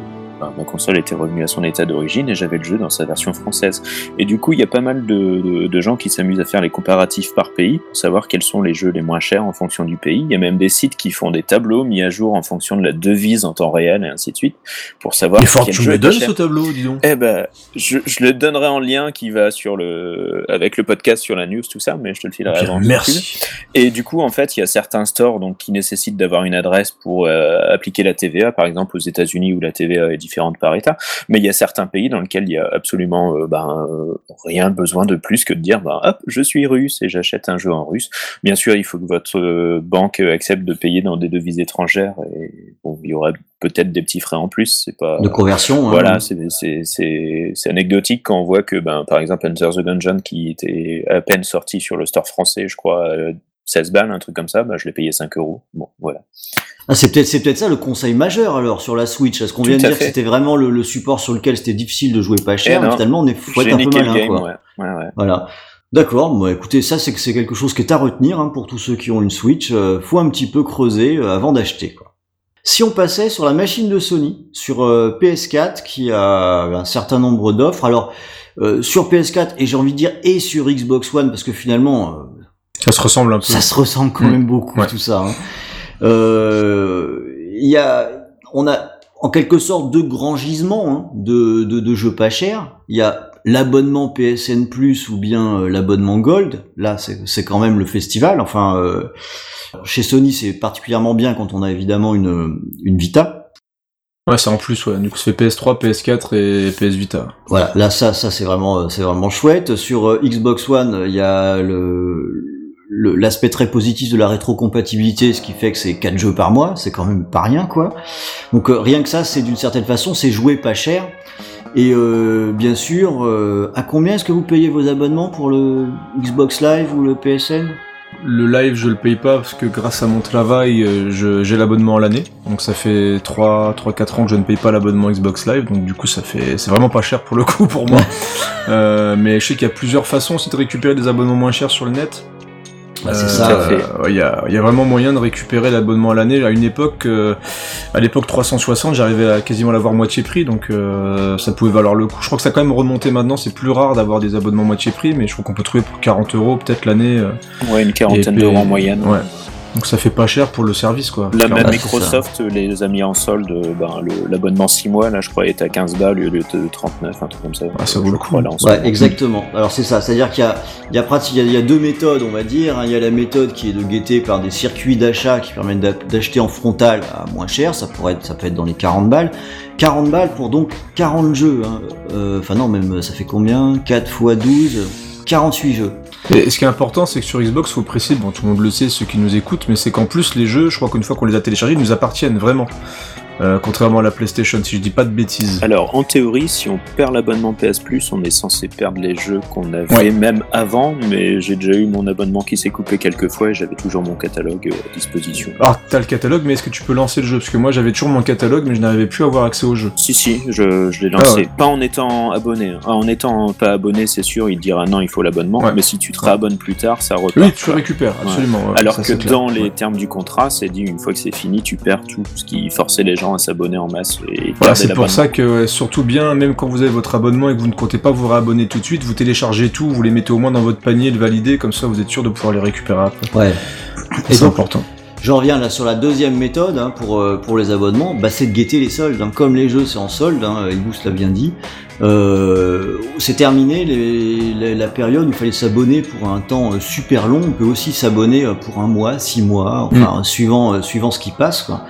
ma console était revenue à son état d'origine et j'avais le jeu dans sa version française. Et du coup, il y a pas mal de, de- de gens qui s'amusent à faire les comparatifs par pays pour savoir quels sont les jeux les moins chers en fonction du pays. Il y a même des sites qui font des tableaux mis à jour en fonction de la devise en temps réel et ainsi de suite pour savoir Il faut que tu me donnes ce tableau, dis donc. Eh ben, je, je le donnerai en lien qui va sur le avec le podcast sur la news tout ça, mais je te le filerai avant. merci. Et du coup, en fait, il y a certains stores donc qui nécessitent d'avoir une adresse pour euh, appliquer la TVA, par exemple aux États-Unis où la TVA est différente par État. Mais il y a certains pays dans lesquels il y a absolument euh, ben, euh, rien besoin de plus que de dire ben, hop, je suis russe et j'achète un jeu en russe. Bien sûr, il faut que votre euh, banque accepte de payer dans des devises étrangères et bon, il y aura peut-être des petits frais en plus. C'est pas De conversion. hein. voilà, c'est- anecdotique quand on voit que, ben, par exemple, Enter the Gungeon, qui était à peine sorti sur le store français, je crois, euh, 16 balles, un truc comme ça, ben, je l'ai payé 5 euros. Bon, voilà. Ah, c'est peut-être c'est peut-être ça le conseil majeur alors sur la Switch. Est-ce qu'on vient de à dire que c'était vraiment le, le support sur lequel c'était difficile de jouer pas cher, Eh mais finalement on est faut être un peu malin game, quoi. ouais. ouais, ouais. Voilà. D'accord, bon écoutez, ça c'est que c'est quelque chose qui est à retenir hein, pour tous ceux qui ont une Switch. euh, faut un petit peu creuser euh, avant d'acheter. quoi. Si on passait sur la machine de Sony, sur euh, PS4, qui a un certain nombre d'offres, alors euh, sur PS4 et j'ai envie de dire et sur Xbox One, parce que finalement euh, Ça se ressemble un peu. ça se ressemble quand Mm. même beaucoup Ouais. tout ça. hein. Euh, Il y a, on a en quelque sorte deux grands gisements hein, de, de, de jeux pas chers. Il y a l'abonnement PSN Plus ou bien euh, l'abonnement Gold. Là, c'est c'est quand même le festival. Enfin, euh, chez Sony, c'est particulièrement bien quand on a évidemment une, une Vita. Ouais, c'est en plus, ouais. Du coup, fait PS3, PS4 et PS Vita. Voilà, là ça ça c'est vraiment euh, c'est vraiment chouette. Sur euh, Xbox One, il y a le- l'aspect très positif de la rétrocompatibilité, ce qui fait que c'est quatre jeux par mois, c'est quand même pas rien quoi. Donc euh, rien que ça, c'est d'une certaine façon, c'est joué pas cher. Et euh, bien sûr, euh, à combien est-ce que vous payez vos abonnements pour le Xbox Live ou le PSN le live, je le paye pas parce que grâce à mon travail, euh, j'ai l'abonnement à l'année. Donc ça fait 3 3 4 ans que je ne paye pas l'abonnement Xbox Live, donc du coup ça fait c'est vraiment pas cher pour le [laughs] coup pour moi. Euh, mais je sais qu'il y a plusieurs façons aussi de récupérer des abonnements moins chers sur le net. Bah, c'est Euh, ça. euh, Il y, a, il y a vraiment moyen de récupérer l'abonnement à l'année. À une époque, euh, à l'époque 360, j'arrivais à quasiment l'avoir moitié prix, donc euh, ça pouvait valoir le coup. Je crois que ça a quand même remonté maintenant. C'est plus rare d'avoir des abonnements moitié prix, mais je crois qu'on peut trouver pour 40 euros peut-être l'année. euh, Ouais, une quarantaine d'euros en moyenne. Ouais. Donc ça fait pas cher pour le service, quoi. Là, Clairement. même Microsoft les a mis en solde. euh, Ben, L'abonnement 6 mois, là, je crois, est à 15 balles au lieu de 39, un truc comme ça. Ah, ça vaut le coup. là, en ce Ouais, moment. exactement. Alors c'est ça, c'est-à-dire qu'il y a, il y, a prati- il y a- il y a deux méthodes, on va dire. hein. Il y a la méthode qui est de guetter par des circuits d'achat qui permettent d'a- d'acheter en frontal à moins cher, ça pourrait être, ça peut être dans les 40 balles. 40 balles pour donc 40 jeux. hein. Euh, Enfin non, même ça fait combien? 4 x 12 48 jeux. Et ce qui est important, c'est que sur Xbox, faut préciser, bon, tout le monde le sait, ceux qui nous écoutent, mais c'est qu'en plus, les jeux, je crois qu'une fois qu'on les a téléchargés, ils nous appartiennent vraiment. Euh, contrairement à la PlayStation, si je dis pas de bêtises. Alors, en théorie, si on perd l'abonnement PS Plus, on est censé perdre les jeux qu'on avait Ouais. même avant, mais j'ai déjà eu mon abonnement qui s'est coupé quelques fois et j'avais toujours mon catalogue euh, à disposition. Alors, t'as le catalogue, mais est-ce que tu peux lancer le jeu? Parce que moi, j'avais toujours mon catalogue, mais je n'arrivais plus à avoir accès au jeu. Si, si, je, je l'ai lancé. Ah ouais. Pas en étant abonné. hein. En étant pas abonné, c'est sûr, il dira non, il faut l'abonnement. Ouais. Mais si tu te réabonnes plus tard, ça repart. Oui, tu quoi. récupères, absolument. Alors ça, que dans les termes du contrat, c'est dit une fois que c'est fini, tu perds tout ce qui forçait les gens à s'abonner en masse et Voilà, c'est pour ça que surtout bien, même quand vous avez votre abonnement et que vous ne comptez pas vous réabonner tout de suite, vous téléchargez tout, vous les mettez au moins dans votre panier, le valider, comme ça vous êtes sûr de pouvoir les récupérer après. Ouais. C'est important. J'en reviens là sur la deuxième méthode hein, pour, euh, pour les abonnements, bah, c'est de guetter les soldes. hein. Comme les jeux c'est en solde, hein, Ibous l'a bien dit, euh, c'est terminé les- les- la période où il fallait s'abonner pour un temps euh, super long. On peut aussi s'abonner euh, pour un mois, six mois, enfin suivant, euh, suivant ce qui passe. Quoi.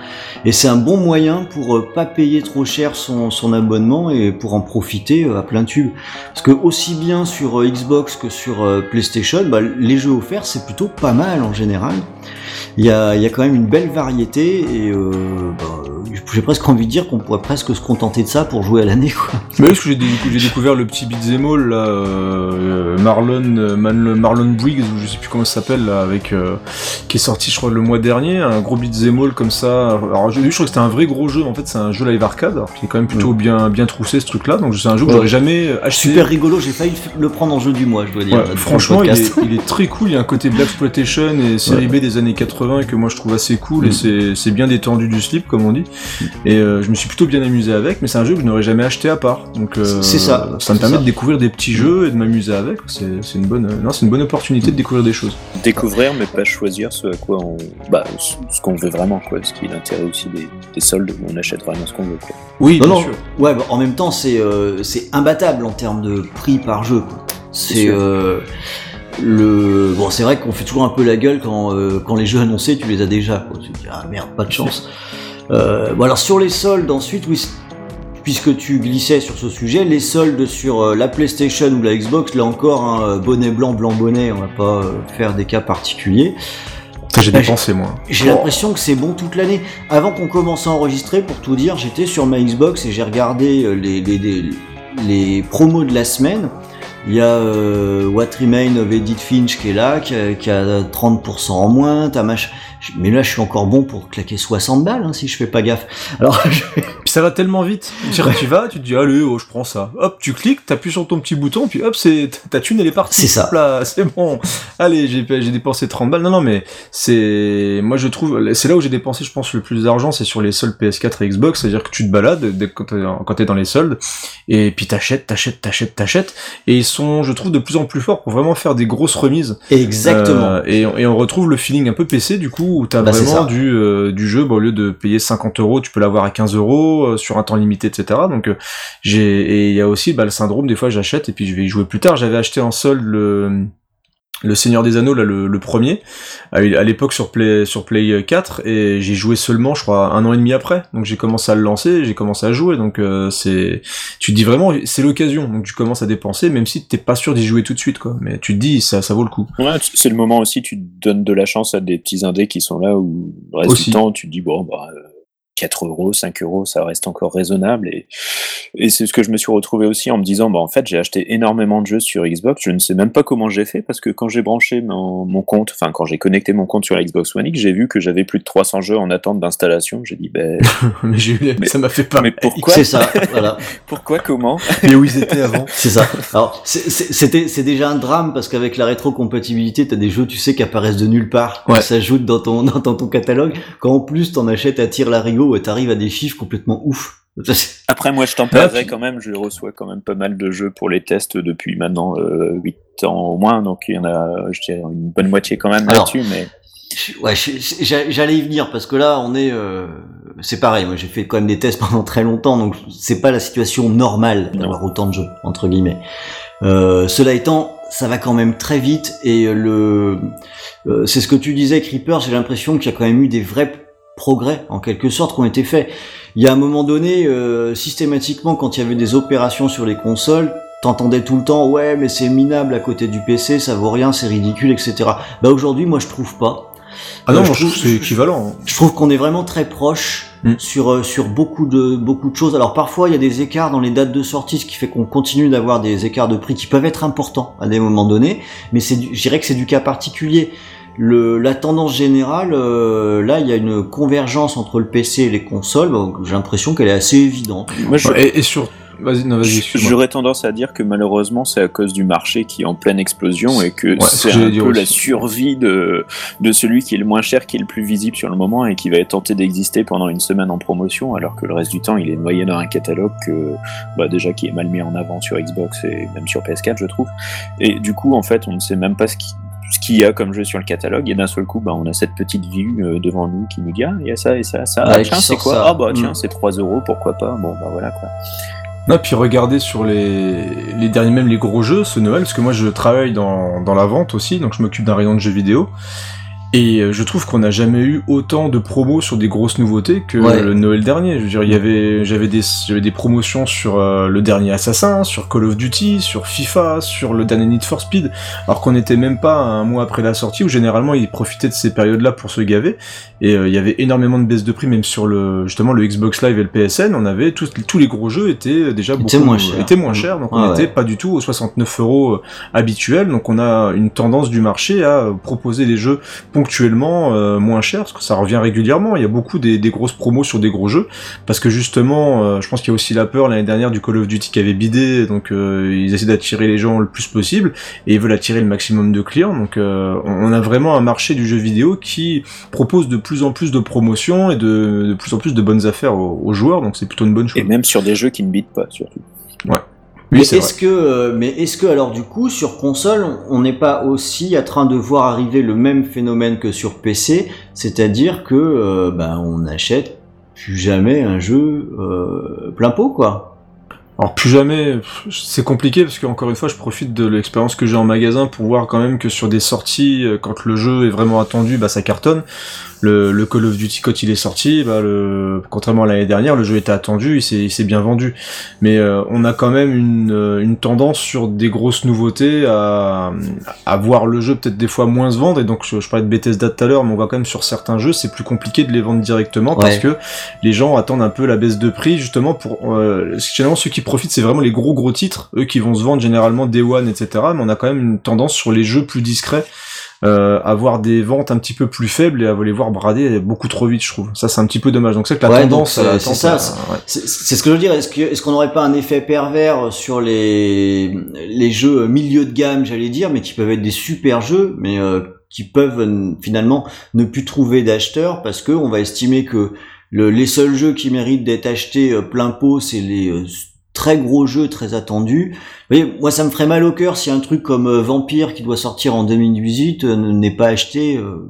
Et c'est un bon moyen pour pas payer trop cher son, son abonnement et pour en profiter à plein tube. Parce que aussi bien sur Xbox que sur PlayStation, bah, les jeux offerts c'est plutôt pas mal en général. Il y a, il y a quand même une belle variété et euh, bah, j'ai presque envie de dire qu'on pourrait presque se contenter de ça pour jouer à l'année quoi. Mais parce que j'ai dé- j'ai découvert le petit beat'em all là, euh, Marlon, Man- Marlon Briggs, ou je sais plus comment ça s'appelle là, avec euh, qui est sorti je crois le mois dernier, un gros beat'em all comme ça. Alors vu, je crois que c'était un vrai gros jeu. En fait, c'est un jeu live arcade, alors qui est quand même plutôt bien bien troussé ce truc-là. Donc c'est un jeu que Ouais. j'aurais jamais acheté. Super rigolo, j'ai failli le prendre en jeu du mois, je dois dire. Ouais, franchement, il est, il est très cool. Il y a un côté Black Exploitation et série B des années 80 que moi je trouve assez cool et Mm. c'est c'est bien détendu du slip comme on dit. Et euh, je me suis plutôt bien amusé avec, mais c'est un jeu que je n'aurais jamais acheté à part. Donc euh, C'est ça, Ça me permet ça. de découvrir des petits jeux et de m'amuser avec. C'est une bonne, non, c'est une bonne opportunité de découvrir des choses. Découvrir, mais pas choisir ce à quoi on. Bah, ce qu'on veut vraiment, quoi. Ce qui est l'intérêt aussi des, des soldes où on achète vraiment ce qu'on veut, quoi. Oui, Non, bien non. sûr. Ouais, bah, en même temps, c'est euh, c'est imbattable en termes de prix par jeu. C'est euh, le bon, c'est vrai qu'on fait toujours un peu la gueule quand euh, quand les jeux annoncés, tu les as déjà. Quoi. Tu te dis ah merde, pas de chance. Euh, bon alors sur les soldes ensuite, oui. Puisque tu glissais sur ce sujet, les soldes sur euh, la PlayStation ou la Xbox, là encore, hein, bonnet blanc, blanc bonnet, on va pas euh, faire des cas particuliers. J'ai Bah, dépensé moi. J'ai l'impression que c'est bon toute l'année. Avant qu'on commence à enregistrer, pour tout dire, j'étais sur ma Xbox et j'ai regardé euh, les, les, les, les promos de la semaine. Il y a euh, What Remain of Edith Finch qui est là, qui a, qui a 30% en moins. T'as mach... Mais là, je suis encore bon pour claquer 60 balles hein, si je fais pas gaffe. Alors, [laughs] je- ça va tellement vite. Tu vas, tu te dis allez, oh, je prends ça. Hop, tu cliques, t'appuies sur ton petit bouton, puis hop, c'est ta thune elle est partie. C'est ça. Là, c'est bon. Allez, j'ai j'ai dépensé 30 balles. Non, non, mais c'est moi je trouve c'est là où j'ai dépensé, je pense, le plus d'argent, c'est sur les soldes PS4 et Xbox. C'est-à-dire que tu te balades dès quand t'es dans les soldes, et puis t'achètes, t'achètes, t'achètes, t'achètes, et ils sont, je trouve, de plus en plus forts pour vraiment faire des grosses remises. exactement. Euh, et, on- et on retrouve le feeling un peu PC du coup où t'as Bah, vraiment du, euh, du jeu, bah, au lieu de payer 50 euros, tu peux l'avoir à 15 euros euh, sur un temps limité, etc. Donc euh, j'ai et il y a aussi bah, le syndrome des fois j'achète et puis je vais y jouer plus tard. J'avais acheté en solde le le Seigneur des Anneaux là le, le premier à l'époque sur Play sur Play 4 et j'ai joué seulement je crois un an et demi après donc j'ai commencé à le lancer j'ai commencé à jouer donc euh, c'est tu te dis vraiment c'est l'occasion donc tu commences à dépenser même si t'es pas sûr d'y jouer tout de suite quoi mais tu te dis ça ça vaut le coup Ouais, c'est le moment aussi, tu donnes de la chance à des petits indés qui sont là où le reste Aussi. du temps, tu te dis, bon, bah, euh, 4 euros, 5 euros, ça reste encore raisonnable. Et, et c'est ce que je me suis retrouvé aussi en me disant, bah, en fait, j'ai acheté énormément de jeux sur Xbox. Je ne sais même pas comment j'ai fait parce que quand j'ai branché mon, mon compte, enfin, quand j'ai connecté mon compte sur la Xbox One X, j'ai vu que j'avais plus de 300 jeux en attente d'installation. J'ai dit, ben, [laughs] mais Mais- ça m'a fait pas. mais pourquoi C'est ça, [laughs] voilà. Pourquoi Comment [laughs] Mais où ils étaient avant C'est ça. Alors, c'était, c'est déjà un drame parce qu'avec la rétrocompatibilité, t'as des jeux, tu sais, qui apparaissent de nulle part, Ouais. qui s'ajoutent dans ton, dans ton, ton catalogue. Quand en plus t'en achètes à tir larigot et t'arrives à des chiffres complètement ouf. [laughs] Après, moi, je tempérerais puis- quand même. Je reçois quand même pas mal de jeux pour les tests depuis maintenant euh, 8 ans au moins. Donc, il y en a, je dirais, une bonne moitié quand même Alors, là-dessus. Mais Ouais, j'allais y venir parce que là, on est, euh, c'est pareil. Moi, j'ai fait quand même des tests pendant très longtemps, donc c'est pas la situation normale d'avoir autant de jeux entre guillemets. Euh, cela étant, ça va quand même très vite et le, euh, c'est ce que tu disais, Creeper. J'ai l'impression qu'il y a quand même eu des vrais progrès en quelque sorte qui ont été faits. Il y a un moment donné, euh, systématiquement, quand il y avait des opérations sur les consoles, t'entendais tout le temps, ouais, mais c'est minable à côté du PC, ça vaut rien, c'est ridicule, etc. Bah aujourd'hui, moi, je trouve pas. Ah non, Euh, je trouve c'est équivalent. hein. Je trouve qu'on est vraiment très proche Mm. sur euh, sur beaucoup de beaucoup de choses. Alors parfois il y a des écarts dans les dates de sortie, ce qui fait qu'on continue d'avoir des écarts de prix qui peuvent être importants à des moments donnés, mais c'est du- je dirais que c'est du cas particulier. Le, la tendance générale, euh, là, il y a une convergence entre le PC et les consoles. donc J'ai l'impression qu'elle est assez évidente. moi, je, Et, et sur. Vas-y, non, vas-y, j'aurais tendance à dire que malheureusement, c'est à cause du marché qui est en pleine explosion et que Ouais, c'est ce un peu la survie de, de celui qui est le moins cher, qui est le plus visible sur le moment et qui va être tenté d'exister pendant une semaine en promotion, alors que le reste du temps, il est noyé dans un catalogue que, bah, déjà qui est mal mis en avant sur Xbox et même sur PS4, je trouve. Et du coup, en fait, on ne sait même pas ce qui ce qu'il y a comme jeu sur le catalogue et d'un seul coup bah, on a cette petite vue euh, devant nous qui nous dit ah il y a ça et ça ça Ouais, ah, tiens c'est quoi ça. ah bah tiens Mm. c'est 3 euros pourquoi pas bon bah voilà quoi Non, puis regardez sur les, les derniers, même les gros jeux ce Noël, parce que moi je travaille dans, dans la vente aussi, donc je m'occupe d'un rayon de jeux vidéo. Et euh, je trouve qu'on n'a jamais eu autant de promos sur des grosses nouveautés que Ouais. le Noël dernier. Je veux dire, il y avait, j'avais des, j'avais des promotions sur euh, le dernier Assassin, sur Call of Duty, sur FIFA, sur le dernier Need for Speed, alors qu'on n'était même pas un mois après la sortie où généralement ils profitaient de ces périodes-là pour se gaver. Et euh, il y avait énormément de baisses de prix, même sur le, justement le Xbox Live et le PSN, on avait tous, tous les gros jeux étaient déjà beaucoup moins chers. étaient moins chers, donc on n'était ouais. pas du tout aux 69 euros habituels. Donc on a une tendance du marché à proposer des jeux ponctuellement euh, moins chers, parce que ça revient régulièrement. Il y a beaucoup des, des grosses promos sur des gros jeux, parce que justement, euh, je pense qu'il y a aussi la peur l'année dernière du Call of Duty qui avait bidé, donc euh, ils essaient d'attirer les gens le plus possible et ils veulent attirer le maximum de clients. Donc on a vraiment un marché du jeu vidéo qui propose de plus en plus de promotions et de, de plus en plus de bonnes affaires aux, aux joueurs, donc c'est plutôt une bonne chose. et même sur des jeux qui ne bitent pas surtout Oui, mais c'est est-ce que, euh, mais est-ce que alors du coup sur console, on n'est pas aussi en train de voir arriver le même phénomène que sur PC, c'est-à-dire que euh, ben on n'achète plus jamais un jeu euh, plein pot quoi? Alors plus jamais, c'est compliqué parce que encore une fois, je profite de l'expérience que j'ai en magasin pour voir quand même que sur des sorties, euh, quand le jeu est vraiment attendu, bah ça cartonne. Le, le Call of Duty quand il est sorti, bah le, contrairement à l'année dernière, le jeu était attendu, il s'est, il s'est bien vendu. Mais euh, on a quand même une, euh, une tendance sur des grosses nouveautés à, à voir le jeu peut-être des fois moins se vendre. Et donc je, je parlais de Bethesda tout à l'heure, mais on voit quand même sur certains jeux, c'est plus compliqué de les vendre directement parce que les gens attendent un peu la baisse de prix justement pour euh, généralement ceux qui profitent c'est vraiment les gros gros titres eux qui vont se vendre généralement Day One etc mais on a quand même une tendance sur les jeux plus discrets euh, avoir des ventes un petit peu plus faibles et à les voir brader beaucoup trop vite je trouve ça c'est un petit peu dommage donc c'est que la Ouais, tendance c'est- ça, ouais. Ce que je veux dire. Est-ce qu'on n'aurait pas un effet pervers sur les les jeux milieu de gamme, j'allais dire, mais qui peuvent être des super jeux, mais euh, qui peuvent euh, finalement ne plus trouver d'acheteurs parce que on va estimer que le, les seuls jeux qui méritent d'être achetés euh, plein pot, c'est les euh, très gros jeux très attendus. Vous moi ça me ferait mal au cœur si un truc comme euh, Vampire qui doit sortir en 2018 euh, n'est pas acheté euh,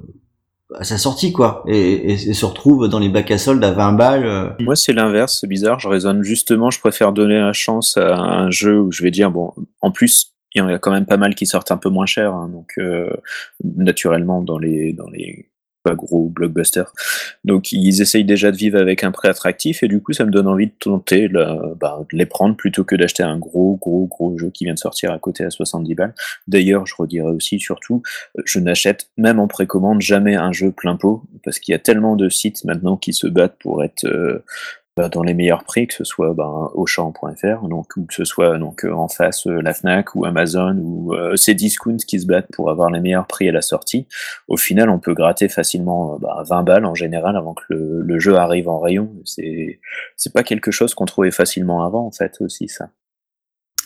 à sa sortie quoi et, se retrouve dans les bacs à soldes à 20 balles. Moi, c'est l'inverse, c'est bizarre. Je raisonne justement, je préfère donner la chance à un jeu où je vais dire, bon, en plus, il y en a quand même pas mal qui sortent un peu moins cher. hein, donc, naturellement, dans les, dans les pas gros blockbuster. Donc ils essayent déjà de vivre avec un prix attractif et du coup ça me donne envie de tenter bah, de les prendre plutôt que d'acheter un gros gros gros jeu qui vient de sortir à côté à 70 balles. D'ailleurs je redirais aussi surtout, je n'achète même en précommande jamais un jeu plein pot parce qu'il y a tellement de sites maintenant qui se battent pour être euh, bah, dans les meilleurs prix, que ce soit ben, Auchan.fr, donc ou que ce soit donc euh, en face euh, la Fnac ou Amazon ou euh, ces discounts qui se battent pour avoir les meilleurs prix à la sortie. Au final, on peut gratter facilement bah, 20 balles en général avant que le, le jeu arrive en rayon. C'est c'est pas quelque chose qu'on trouvait facilement avant en fait aussi ça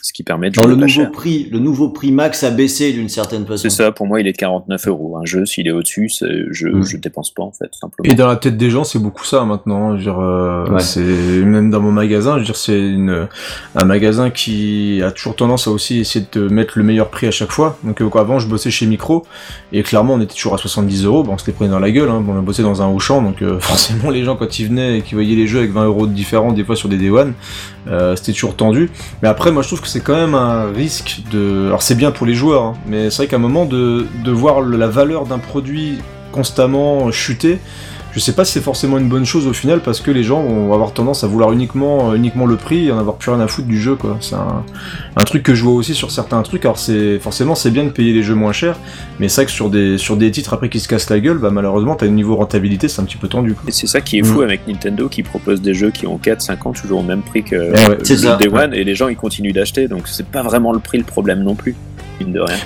ce qui permet de Dans le nouveau prix, le nouveau prix max a baissé d'une certaine façon. C'est ça, pour moi, il est 49 euros. Un jeu, s'il est au-dessus, je, mm. je dépense pas en fait, simplement. Et dans la tête des gens, c'est beaucoup ça maintenant. Je dire, euh, c'est même dans mon magasin, je veux dire, c'est une un magasin qui a toujours tendance à aussi essayer de mettre le meilleur prix à chaque fois. Donc euh, avant, je bossais chez Micro et clairement, on était toujours à 70 euros. Bon, on se les prenait dans la gueule. Hein. Bon, on a bossé dans un Auchan, donc euh, [laughs] forcément, les gens quand ils venaient et qu'ils voyaient les jeux avec 20 euros de différents, des fois sur des Day One, euh, c'était toujours tendu. Mais après, moi, je trouve que c'est quand même un risque de. Alors, c'est bien pour les joueurs, hein, mais c'est vrai qu'à un moment de, de voir la valeur d'un produit constamment chuter, je sais pas si c'est forcément une bonne chose au final parce que les gens vont avoir tendance à vouloir uniquement, uniquement le prix et en avoir plus rien à foutre du jeu quoi. C'est un, un, truc que je vois aussi sur certains trucs. Alors c'est forcément c'est bien de payer les jeux moins chers, mais c'est vrai que sur des sur des titres après qui se cassent la gueule, bah malheureusement t'as un niveau rentabilité c'est un petit peu tendu. Et c'est ça qui est fou mm. avec Nintendo qui propose des jeux qui ont 4-5 ans toujours au même prix que le Day One et les gens ils continuent d'acheter donc c'est pas vraiment le prix le problème non plus.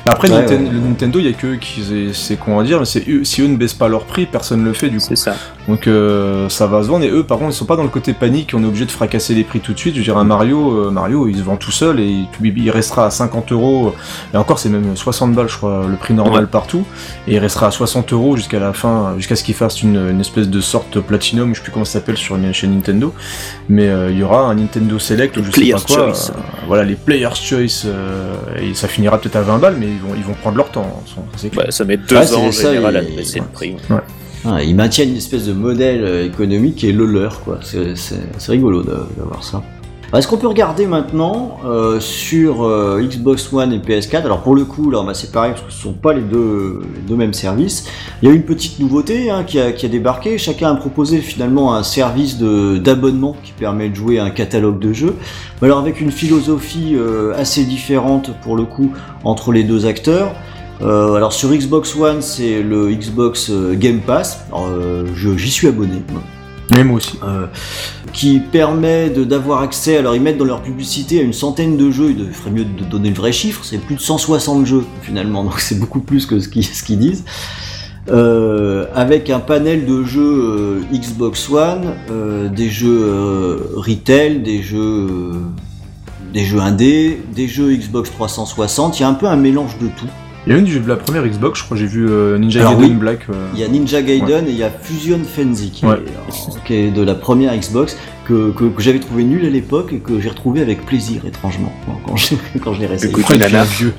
Après, Nintendo, il y a que qui c'est à dire, mais si eux ne baissent pas leur prix, personne ne le fait du coup. C'est ça. Donc euh, ça va se vendre. Et eux, par contre, ils sont pas dans le côté panique. On est obligé de fracasser les prix tout de suite. Je veux dire, un Mario, euh, Mario, il se vend tout seul et il, restera à 50 euros. Et encore, c'est même 60 balles, je crois, le prix normal partout. Et il restera à 60 euros jusqu'à la fin, jusqu'à ce qu'il fasse une, espèce de sorte platinum, je sais plus comment ça s'appelle sur chez Nintendo. Mais euh, il y aura un Nintendo Select, ou je sais pas quoi. voilà, les Players Choice. et ça finira peut-être à 20 balles, mais ils vont, ils vont prendre leur temps. Bah, ça met deux ans en général à baisser le prix. Ah, ils maintiennent une espèce de modèle euh, économique qui est le leur, quoi. C'est rigolo d'avoir ça. Est-ce qu'on peut regarder maintenant euh, sur euh, Xbox One et PS4 Alors pour le coup, là on va séparer parce que ce ne sont pas les deux, deux mêmes services. Il y a une petite nouveauté hein, qui, a, qui, a, débarqué. Chacun a proposé finalement un service d'abonnement qui permet de jouer un catalogue de jeux. Mais alors avec une philosophie euh, assez différente pour le coup entre les deux acteurs. Euh, alors sur Xbox One, c'est le Xbox Game Pass. J'y suis abonné. Même aussi. Euh, qui permet d'avoir accès, alors ils mettent dans leur publicité à une centaine de jeux, il ferait mieux de donner le vrai chiffre, c'est plus de 160 jeux finalement, [laughs] donc c'est beaucoup plus que ce qu'ils disent. Euh, avec un panel de jeux euh, Xbox One, des jeux retail, des jeux, des jeux indés, des jeux Xbox 360, il y a un peu un mélange de tout. Il y a une de la première Xbox, je crois, j'ai vu euh, Ninja Gaiden Black. Euh. Il y a Ninja Gaiden et il y a Fusion Frenzy qui, est, de la première Xbox que, que, j'avais trouvé nul à l'époque et que j'ai retrouvé avec plaisir étrangement quand je, [laughs] quand je l'ai réessayé. Écoute, vieux.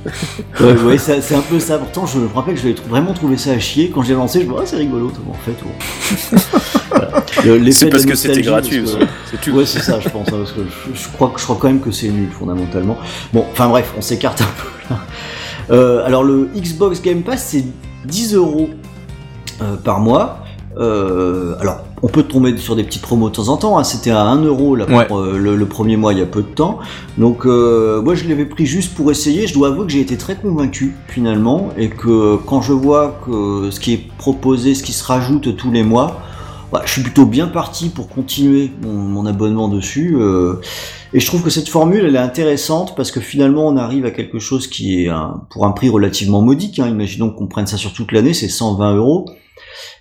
[laughs] ouais, c'est un peu ça. Pourtant, je me rappelle que j'avais vraiment trouvé ça à chier. Quand j'ai lancé, je me dis, ah, c'est rigolo, en fait. [laughs] C'est parce que c'était gratuit. C'est Ouais, c'est ça, je pense. Hein, parce que je, crois, je crois quand même que c'est nul, fondamentalement. Bon, enfin bref, on s'écarte un peu là. Euh, alors le Xbox Game Pass c'est 10 euros euh, par mois. Euh, alors, on peut tomber sur des petites promos de temps en temps. Hein. C'était à 1 euro le, premier mois il y a peu de temps. Donc, moi je l'avais pris juste pour essayer. Je dois avouer que j'ai été très convaincu finalement. Et que quand je vois que ce qui est proposé, ce qui se rajoute tous les mois, bah, je suis plutôt bien parti pour continuer mon, abonnement dessus. Euh, et je trouve que cette formule, elle est intéressante parce que finalement, on arrive à quelque chose qui est pour un prix relativement modique. Hein. Imaginons qu'on prenne ça sur toute l'année, c'est 120 euros.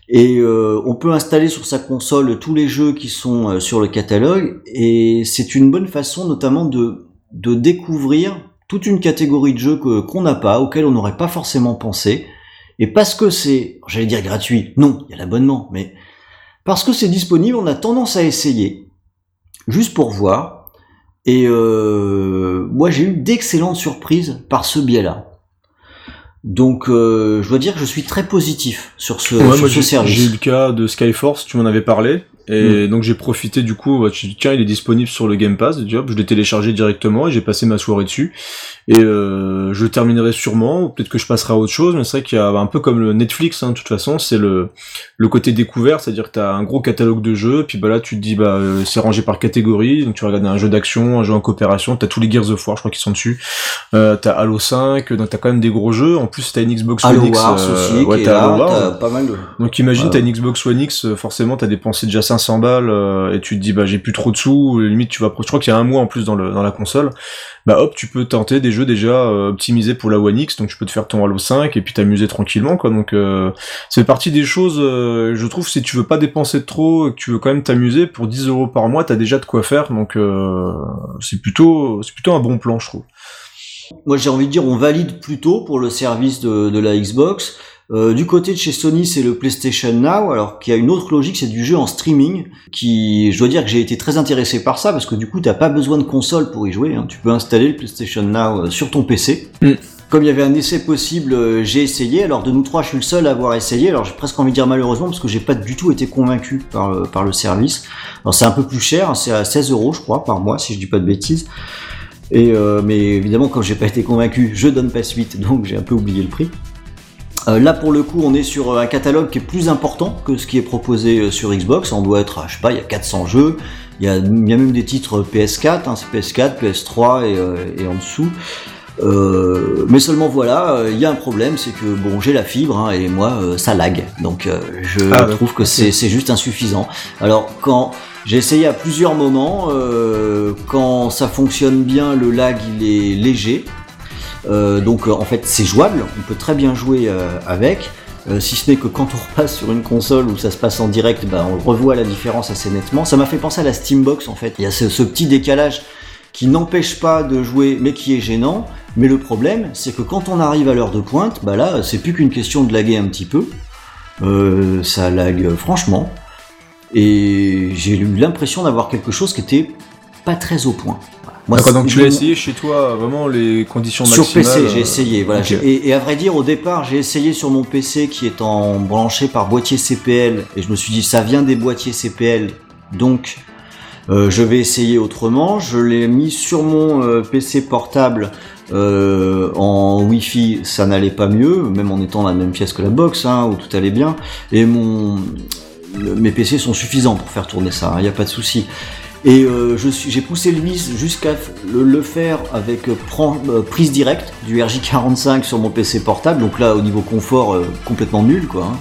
Et euh, on peut installer sur sa console tous les jeux qui sont euh, sur le catalogue. Et c'est une bonne façon notamment de, de découvrir toute une catégorie de jeux qu'on n'a pas, auxquels on n'aurait pas forcément pensé. Et parce que c'est, j'allais dire gratuit, non, il y a l'abonnement, mais parce que c'est disponible, on a tendance à essayer, juste pour voir. Et euh, moi, j'ai eu d'excellentes surprises par ce biais-là. Donc, euh, je dois dire que je suis très positif sur ce, service. J'ai eu le cas de Skyforce, tu m'en avais parlé, Et donc j'ai profité du coup, bah, tiens, il est disponible sur le Game Pass, je l'ai téléchargé directement et j'ai passé ma soirée dessus. Et euh, je terminerai sûrement, peut-être que je passerai à autre chose, mais c'est vrai qu'il y a un peu comme le Netflix, hein, de toute façon, c'est le, le côté découvert, c'est-à-dire que tu as un gros catalogue de jeux, puis bah là tu te dis bah euh, c'est rangé par catégorie, donc tu regardes un jeu d'action, un jeu en coopération, t'as tous les Gears of War, je crois qu'ils sont dessus, euh, t'as Halo 5, donc t'as quand même des gros jeux, en plus t'as une Xbox Halo One X, euh, aussi, ouais, t'as Halo pas mal de... Donc imagine Voilà. t'as une Xbox One X, euh, forcément t'as dépensé déjà 500 balles euh, et tu te dis bah j'ai plus trop de sous, limite tu vas, je crois qu'il y a un mois en plus dans, le, dans la console, bah hop tu peux tenter des jeux déjà euh, optimisés pour la One X, donc tu peux te faire ton Halo 5 et puis t'amuser tranquillement quoi. Donc euh, c'est partie des choses, euh, je trouve si tu veux pas dépenser trop, et que tu veux quand même t'amuser pour 10 euros par mois, t'as déjà de quoi faire, donc euh, c'est plutôt c'est plutôt un bon plan je trouve. Moi j'ai envie de dire on valide plutôt pour le service de la Xbox. Euh, du côté de chez Sony, c'est le PlayStation Now, alors qu'il y a une autre logique, c'est du jeu en streaming, qui, je dois dire que j'ai été très intéressé par ça, parce que du coup, t'as pas besoin de console pour y jouer, hein. tu peux installer le PlayStation Now euh, sur ton PC. Mm. Comme il y avait un essai possible, euh, j'ai essayé, alors de nous trois, je suis le seul à avoir essayé, alors j'ai presque envie de dire malheureusement, parce que j'ai pas du tout été convaincu par, le- par le service. Alors c'est un peu plus cher, hein, c'est à 16 euros je crois par mois, si je dis pas de bêtises. Et euh, mais évidemment, comme j'ai pas été convaincu, je donne pas suite, donc j'ai un peu oublié le prix. Euh, là, pour le coup, on est sur un catalogue qui est plus important que ce qui est proposé euh, sur Xbox. On doit être, je sais pas, il y a 400 jeux. Il y a, il y a même des titres PS4, hein, c'est PS4, PS3 et, euh, et en dessous. Euh, mais seulement voilà, euh, il y a un problème, c'est que bon, j'ai la fibre hein, et moi euh, ça lag, donc euh, je Ah, bah, trouve que c'est juste insuffisant. Alors quand j'ai essayé à plusieurs moments, euh, quand ça fonctionne bien, le lag il est léger, Euh, donc euh, en fait c'est jouable, on peut très bien jouer euh, avec. Euh, si ce n'est que quand on [laughs] repasse sur une console où ça se passe en direct, bah, on revoit la différence assez nettement. Ça m'a fait penser à la Steambox en fait. Il y a ce, petit décalage qui n'empêche pas de jouer mais qui est gênant. Mais le problème, c'est que quand on arrive à l'heure de pointe, bah là, c'est plus qu'une question de laguer un petit peu. Euh, ça lag euh, franchement. Et j'ai eu l'impression d'avoir quelque chose qui était pas très au point. D'accord, donc tu l'as essayé chez toi, vraiment les conditions sur maximales. PC, j'ai euh, essayé. Voilà. J'ai- Et, et à vrai dire, au départ, j'ai essayé sur mon PC qui est en branché par boîtier CPL, et je me suis dit ça vient des boîtiers CPL, donc euh, je vais essayer autrement. Je l'ai mis sur mon euh, PC portable euh, en Wi-Fi, ça n'allait pas mieux, même en étant dans la même pièce que la box, hein, où tout allait bien. Et mon mes PC sont suffisants pour faire tourner ça, il n'y a pas de souci. Et euh, je suis, j'ai poussé le vis jusqu'à le, le faire avec euh, euh, prise directe du RJ45 sur mon PC portable. Donc là, au niveau confort, euh, complètement nul, quoi. hein.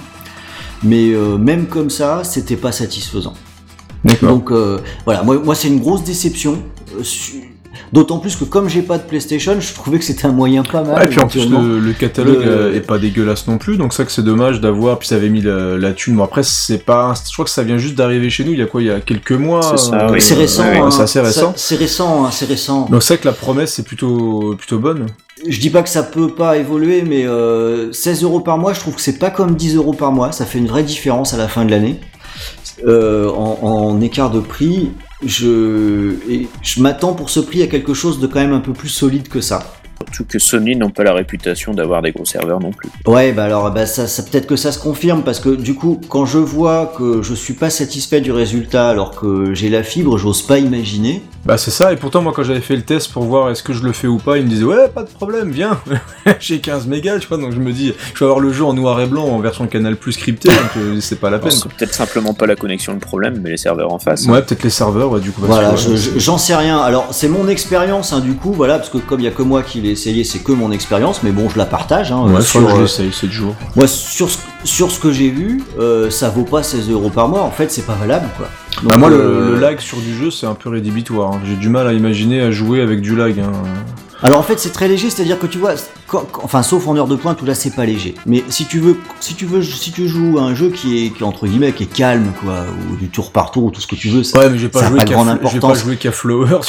Mais euh, même comme ça, c'était pas satisfaisant. Donc euh, voilà, moi, moi c'est une grosse déception. su- D'autant plus que comme j'ai pas de PlayStation, je trouvais que c'était un moyen pas mal. Ouais, et puis en plus le, le catalogue Le- est pas dégueulasse non plus, donc ça que c'est dommage d'avoir. Puis ça avait mis la, la thune. Bon après c'est pas, je crois que ça vient juste d'arriver chez nous. Il y a quoi Il y a quelques mois. C'est ça, euh, oui. c'est récent. ouais, hein. c'est assez récent. C'est récent, hein, c'est récent. Donc c'est vrai que la promesse c'est plutôt plutôt bonne. Je dis pas que ça peut pas évoluer, mais euh, 16 euros par mois, je trouve que c'est pas comme 10 euros par mois. Ça fait une vraie différence à la fin de l'année. Euh, en, en écart de prix, je, et je m'attends pour ce prix à quelque chose de quand même un peu plus solide que ça. Surtout que Sony n'ont pas la réputation d'avoir des gros serveurs non plus. Ouais, bah alors bah ça, ça peut-être que ça se confirme parce que du coup, quand je vois que je suis pas satisfait du résultat alors que j'ai la fibre, j'ose pas imaginer. Bah c'est ça. Et pourtant moi quand j'avais fait le test pour voir est-ce que je le fais ou pas, il me disait ouais pas de problème, viens. [laughs] J'ai 15 mégas, tu vois. Donc je me dis je vais avoir le jeu en noir et blanc en version Canal Plus crypté, donc euh, c'est pas la peine. C'est peut-être simplement pas la connexion le problème, mais les serveurs en face. Ouais peut-être les serveurs. Ouais, du coup. parce Voilà, que, je- j'en sais rien. Alors c'est mon expérience, hein, du coup, voilà, parce que comme il y a que moi qui l'ai essayé, c'est que mon expérience, mais bon, je la partage. Hein, Ouais, sur, je euh, l'essaye 7 jours. moi, sur ce, sur ce que j'ai vu, euh, ça vaut pas 16 euros par mois. En fait, c'est pas valable, quoi. Donc, Bah moi le, euh, le lag sur du jeu c'est un peu rédhibitoire. hein. J'ai du mal à imaginer à jouer avec du lag. hein. Alors en fait c'est très léger, c'est-à-dire que tu vois, quand- enfin sauf en heure de pointe où là c'est pas léger. Mais si tu veux, si tu veux, si tu joues à un jeu qui est, qui entre guillemets qui est calme quoi, ou du tour par tour ou tout ce que tu veux, ça- Ouais mais j'ai pas ça joué pas grande Fl- j'ai pas importance. joué qu'à Flower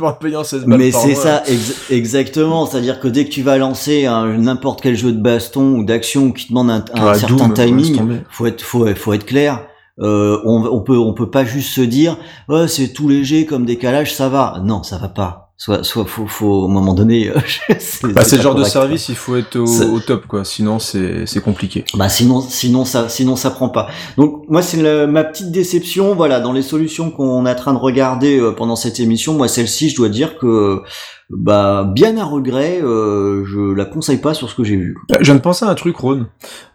en payant 16 balles Mais c'est ça, ex- exactement. C'est-à-dire que dès que tu vas lancer un- n'importe quel jeu de baston ou d'action qui demande un, un Ouais, certain Doom, timing, faut être, faut, faut être clair. Euh, on, on peut, on peut pas juste se dire, ouais, c'est tout léger comme décalage, ça va. Non, ça va pas. Soit, soit faut, faut, à un moment donné. euh, [laughs] c'est Bah, c'est le pas genre de service, il faut être au, au top, quoi. Sinon, c'est c'est compliqué. Bah sinon, sinon ça, sinon ça prend pas. Donc moi c'est le- ma petite déception. Voilà, dans les solutions qu'on est en train de regarder euh, pendant cette émission, moi celle-ci, je dois dire que bah bien à regret, euh, je la conseille pas sur ce que j'ai vu. Euh, Je viens de penser à un truc, Ron,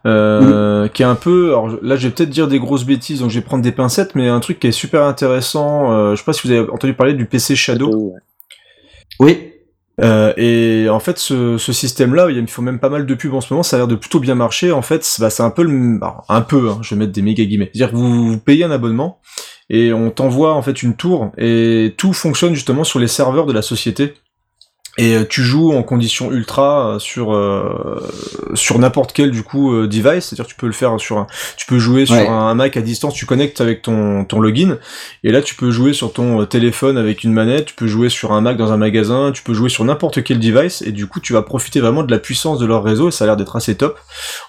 euh, qui est un peu. Alors là, je vais peut-être dire des grosses bêtises, donc je vais prendre des pincettes, mais un truc qui est super intéressant. euh, je sais pas si vous avez entendu parler du PC Shadow. Ouais. Oui. Euh, et en fait, ce, système-là, il faut même pas mal de pubs en ce moment, ça a l'air de plutôt bien marcher. En fait, c'est bah, c'est un peu le, un peu, hein, je vais mettre des méga guillemets. C'est-à-dire que vous, vous payez un abonnement et on t'envoie en fait une tour et tout fonctionne justement sur les serveurs de la société. Et euh, tu joues en conditions ultra euh, sur euh, sur n'importe quel du coup euh, device, c'est-à-dire tu peux le faire sur un, tu peux jouer sur Ouais. un Mac à distance, tu connectes avec ton ton login et là tu peux jouer sur ton téléphone avec une manette, tu peux jouer sur un Mac dans un magasin, tu peux jouer sur n'importe quel device et du coup tu vas profiter vraiment de la puissance de leur réseau et ça a l'air d'être assez top.